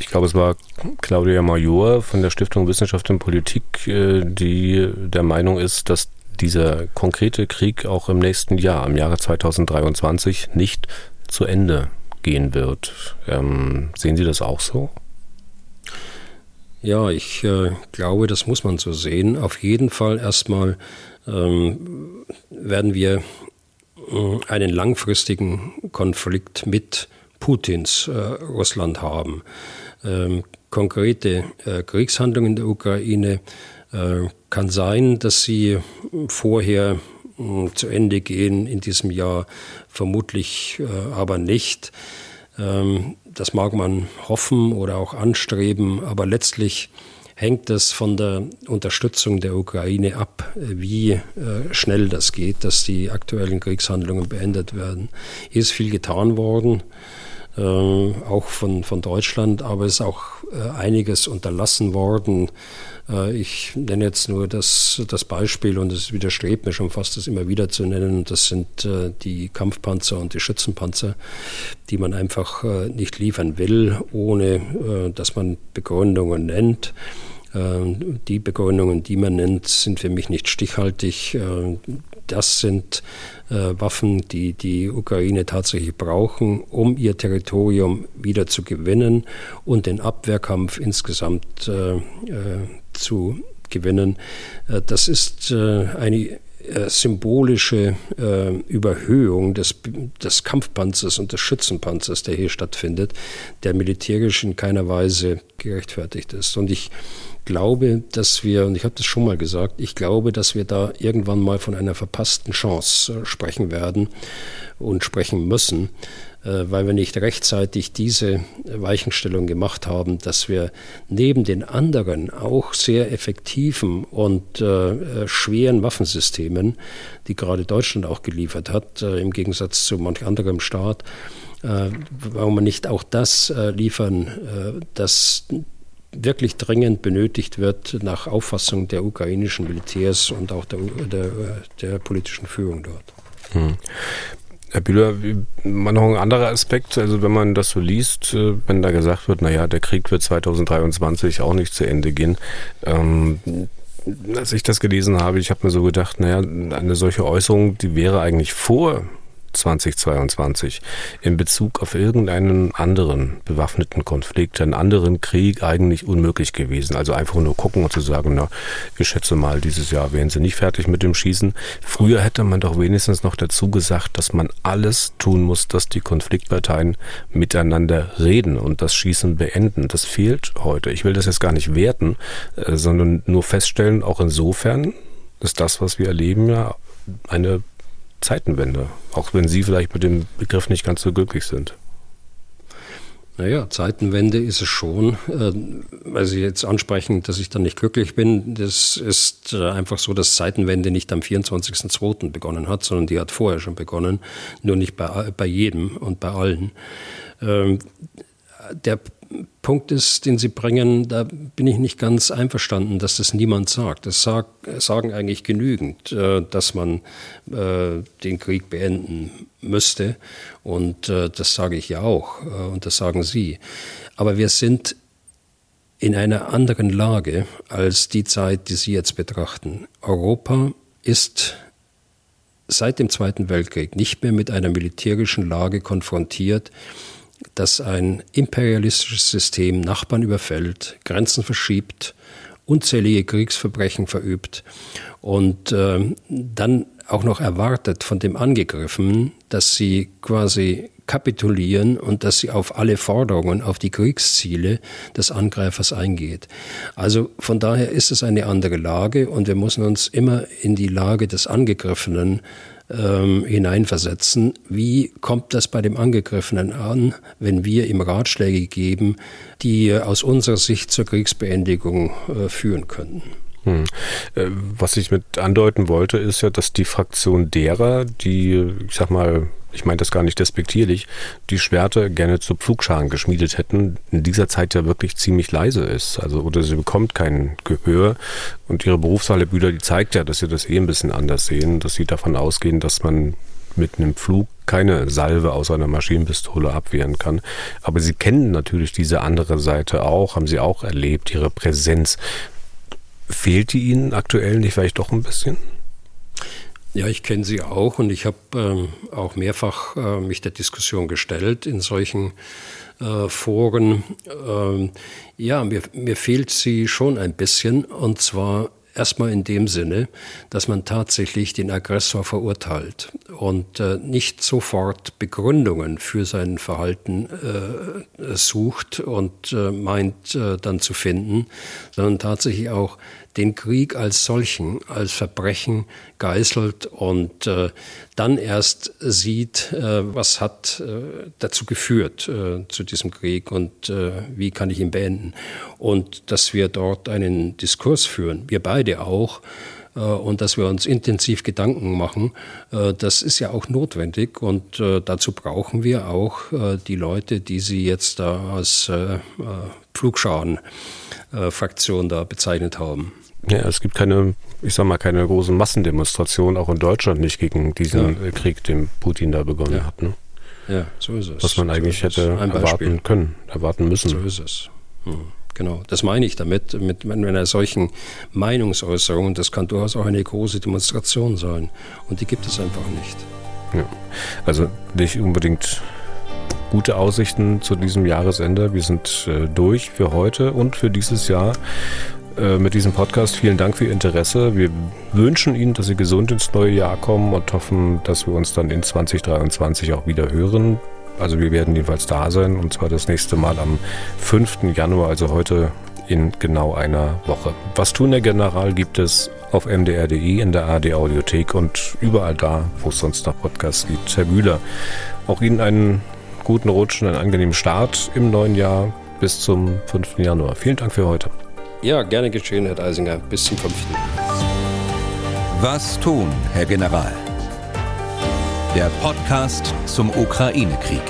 Ich glaube, es war Claudia Major von der Stiftung Wissenschaft und Politik, äh, die der Meinung ist, dass dieser konkrete Krieg auch im nächsten Jahr, im Jahre 2023, nicht zu Ende gehen wird. Ähm, sehen Sie das auch so?
Ja, ich äh, glaube, das muss man so sehen. Auf jeden Fall erstmal ähm, werden wir äh, einen langfristigen Konflikt mit Putins äh, Russland haben. Ähm, konkrete äh, Kriegshandlungen in der Ukraine äh, kann sein, dass sie vorher zu Ende gehen in diesem Jahr vermutlich äh, aber nicht. Ähm, das mag man hoffen oder auch anstreben, aber letztlich hängt es von der Unterstützung der Ukraine ab, wie äh, schnell das geht, dass die aktuellen Kriegshandlungen beendet werden. Hier ist viel getan worden. Äh, auch von, von Deutschland, aber es ist auch äh, einiges unterlassen worden. Äh, ich nenne jetzt nur das, das Beispiel und es widerstrebt mir schon fast, das immer wieder zu nennen. Das sind die Kampfpanzer und die Schützenpanzer, die man einfach nicht liefern will, ohne dass man Begründungen nennt. Die Begründungen, die man nennt, sind für mich nicht stichhaltig. Das sind äh, Waffen, die die Ukraine tatsächlich brauchen, um ihr Territorium wieder zu gewinnen und den Abwehrkampf insgesamt äh, äh, zu gewinnen. Äh, das ist äh, eine äh, symbolische Überhöhung des, des Kampfpanzers und des Schützenpanzers, der hier stattfindet, der militärisch in keiner Weise gerechtfertigt ist. Und ich glaube, dass wir, und ich habe das schon mal gesagt, ich glaube, dass wir da irgendwann mal von einer verpassten Chance äh, sprechen werden und sprechen müssen, äh, weil wir nicht rechtzeitig diese Weichenstellung gemacht haben, dass wir neben den anderen auch sehr effektiven und äh, schweren Waffensystemen, die gerade Deutschland auch geliefert hat, im Gegensatz zu manch anderem Staat, warum man nicht auch das liefern, das wirklich dringend benötigt wird nach Auffassung der ukrainischen Militärs und auch der, der, der politischen Führung dort. Hm.
Herr Bühler, noch ein anderer Aspekt, also wenn man das so liest, äh, wenn da gesagt wird, naja, der Krieg wird 2023 auch nicht zu Ende gehen, ähm, als ich das gelesen habe, ich habe mir so gedacht, naja, eine solche Äußerung, die wäre eigentlich vor 2022 in Bezug auf irgendeinen anderen bewaffneten Konflikt, einen anderen Krieg eigentlich unmöglich gewesen. Also einfach nur gucken und zu sagen, na, ich schätze mal, dieses Jahr wären sie nicht fertig mit dem Schießen. Früher hätte man doch wenigstens noch dazu gesagt, dass man alles tun muss, dass die Konfliktparteien miteinander reden und das Schießen beenden. Das fehlt heute. Ich will das jetzt gar nicht werten, äh, sondern nur feststellen, auch insofern ist das, was wir erleben, ja eine Zeitenwende, auch wenn Sie vielleicht mit dem Begriff nicht ganz so glücklich sind.
Naja, Zeitenwende ist es schon. Äh, weil Sie jetzt ansprechen, dass ich dann nicht glücklich bin, das ist äh, einfach so, dass Zeitenwende nicht am 24.02. begonnen hat, sondern die hat vorher schon begonnen, nur nicht bei, bei jedem und bei allen. Ähm, der Punkt ist, den Sie bringen, da bin ich nicht ganz einverstanden, dass das niemand sagt. Das sag, sagen eigentlich genügend, äh, dass man äh, den Krieg beenden müsste. Und äh, das sage ich ja auch und das sagen Sie. Aber wir sind in einer anderen Lage als die Zeit, die Sie jetzt betrachten. Europa ist seit dem Zweiten Weltkrieg nicht mehr mit einer militärischen Lage konfrontiert, dass ein imperialistisches System Nachbarn überfällt, Grenzen verschiebt, unzählige Kriegsverbrechen verübt und äh, dann auch noch erwartet von dem Angegriffenen, dass sie quasi kapitulieren und dass sie auf alle Forderungen, auf die Kriegsziele des Angreifers eingeht. Also von daher ist es eine andere Lage und wir müssen uns immer in die Lage des Angegriffenen ähm, hineinversetzen. Wie kommt das bei dem Angegriffenen an, wenn wir ihm Ratschläge geben, die aus unserer Sicht zur Kriegsbeendigung äh, führen könnten? Hm.
Äh, was ich mit andeuten wollte, ist ja, dass die Fraktion derer, die, ich sag mal, ich meine das gar nicht despektierlich, die Schwerter gerne zu Pflugscharen geschmiedet hätten, in dieser Zeit ja wirklich ziemlich leise ist. Also, oder sie bekommt kein Gehör. Und ihre Berufshalle Bühler, die zeigt ja, dass sie das eh ein bisschen anders sehen, dass sie davon ausgehen, dass man mit einem Flug keine Salve aus einer Maschinenpistole abwehren kann. Aber sie kennen natürlich diese andere Seite auch, haben sie auch erlebt, ihre Präsenz. Fehlt die Ihnen aktuell nicht vielleicht doch ein bisschen?
Ja, ich kenne sie auch und ich habe ähm, auch mehrfach äh, mich der Diskussion gestellt in solchen äh, Foren. Ähm, ja, mir, mir fehlt sie schon ein bisschen und zwar erstmal in dem Sinne, dass man tatsächlich den Aggressor verurteilt und äh, nicht sofort Begründungen für sein Verhalten äh, sucht und äh, meint äh, dann zu finden, sondern tatsächlich auch den Krieg als solchen, als Verbrechen geißelt und äh, dann erst sieht, äh, was hat äh, dazu geführt äh, zu diesem Krieg und äh, wie kann ich ihn beenden. Und dass wir dort einen Diskurs führen, wir beide auch, äh, und dass wir uns intensiv Gedanken machen, das ist ja auch notwendig und dazu brauchen wir auch die Leute, die Sie jetzt da als Pflugschauen-Fraktion da bezeichnet haben.
Ja, es gibt keine, ich sag mal, keine großen Massendemonstrationen, auch in Deutschland nicht gegen diesen ja. Krieg, den Putin da begonnen ja. hat. Ne?
Ja, so ist es.
Was man eigentlich so hätte erwarten können, erwarten müssen.
So ist es. Hm. Genau, das meine ich damit, mit, mit einer solchen Meinungsäußerung. Das kann durchaus auch eine große Demonstration sein. Und die gibt es einfach nicht.
Ja. Also nicht unbedingt gute Aussichten zu diesem Jahresende. Wir sind äh, durch für heute und für dieses Jahr äh, mit diesem Podcast. Vielen Dank für Ihr Interesse. Wir wünschen Ihnen, dass Sie gesund ins neue Jahr kommen und hoffen, dass wir uns dann in 2023 auch wieder hören. Also wir werden jedenfalls da sein und zwar das nächste Mal am 5. Januar, also heute in genau einer Woche. Was tun der General gibt es auf mdr.de, in der ARD Audiothek und überall da, wo es sonst noch Podcasts gibt. Herr Bühler, auch Ihnen einen guten Rutsch und einen angenehmen Start im neuen Jahr bis zum 5. Januar. Vielen Dank für heute.
Ja, gerne geschehen, Herr Eisinger. Bis zum 5.
Was tun, Herr General? der Podcast zum Ukraine-Krieg.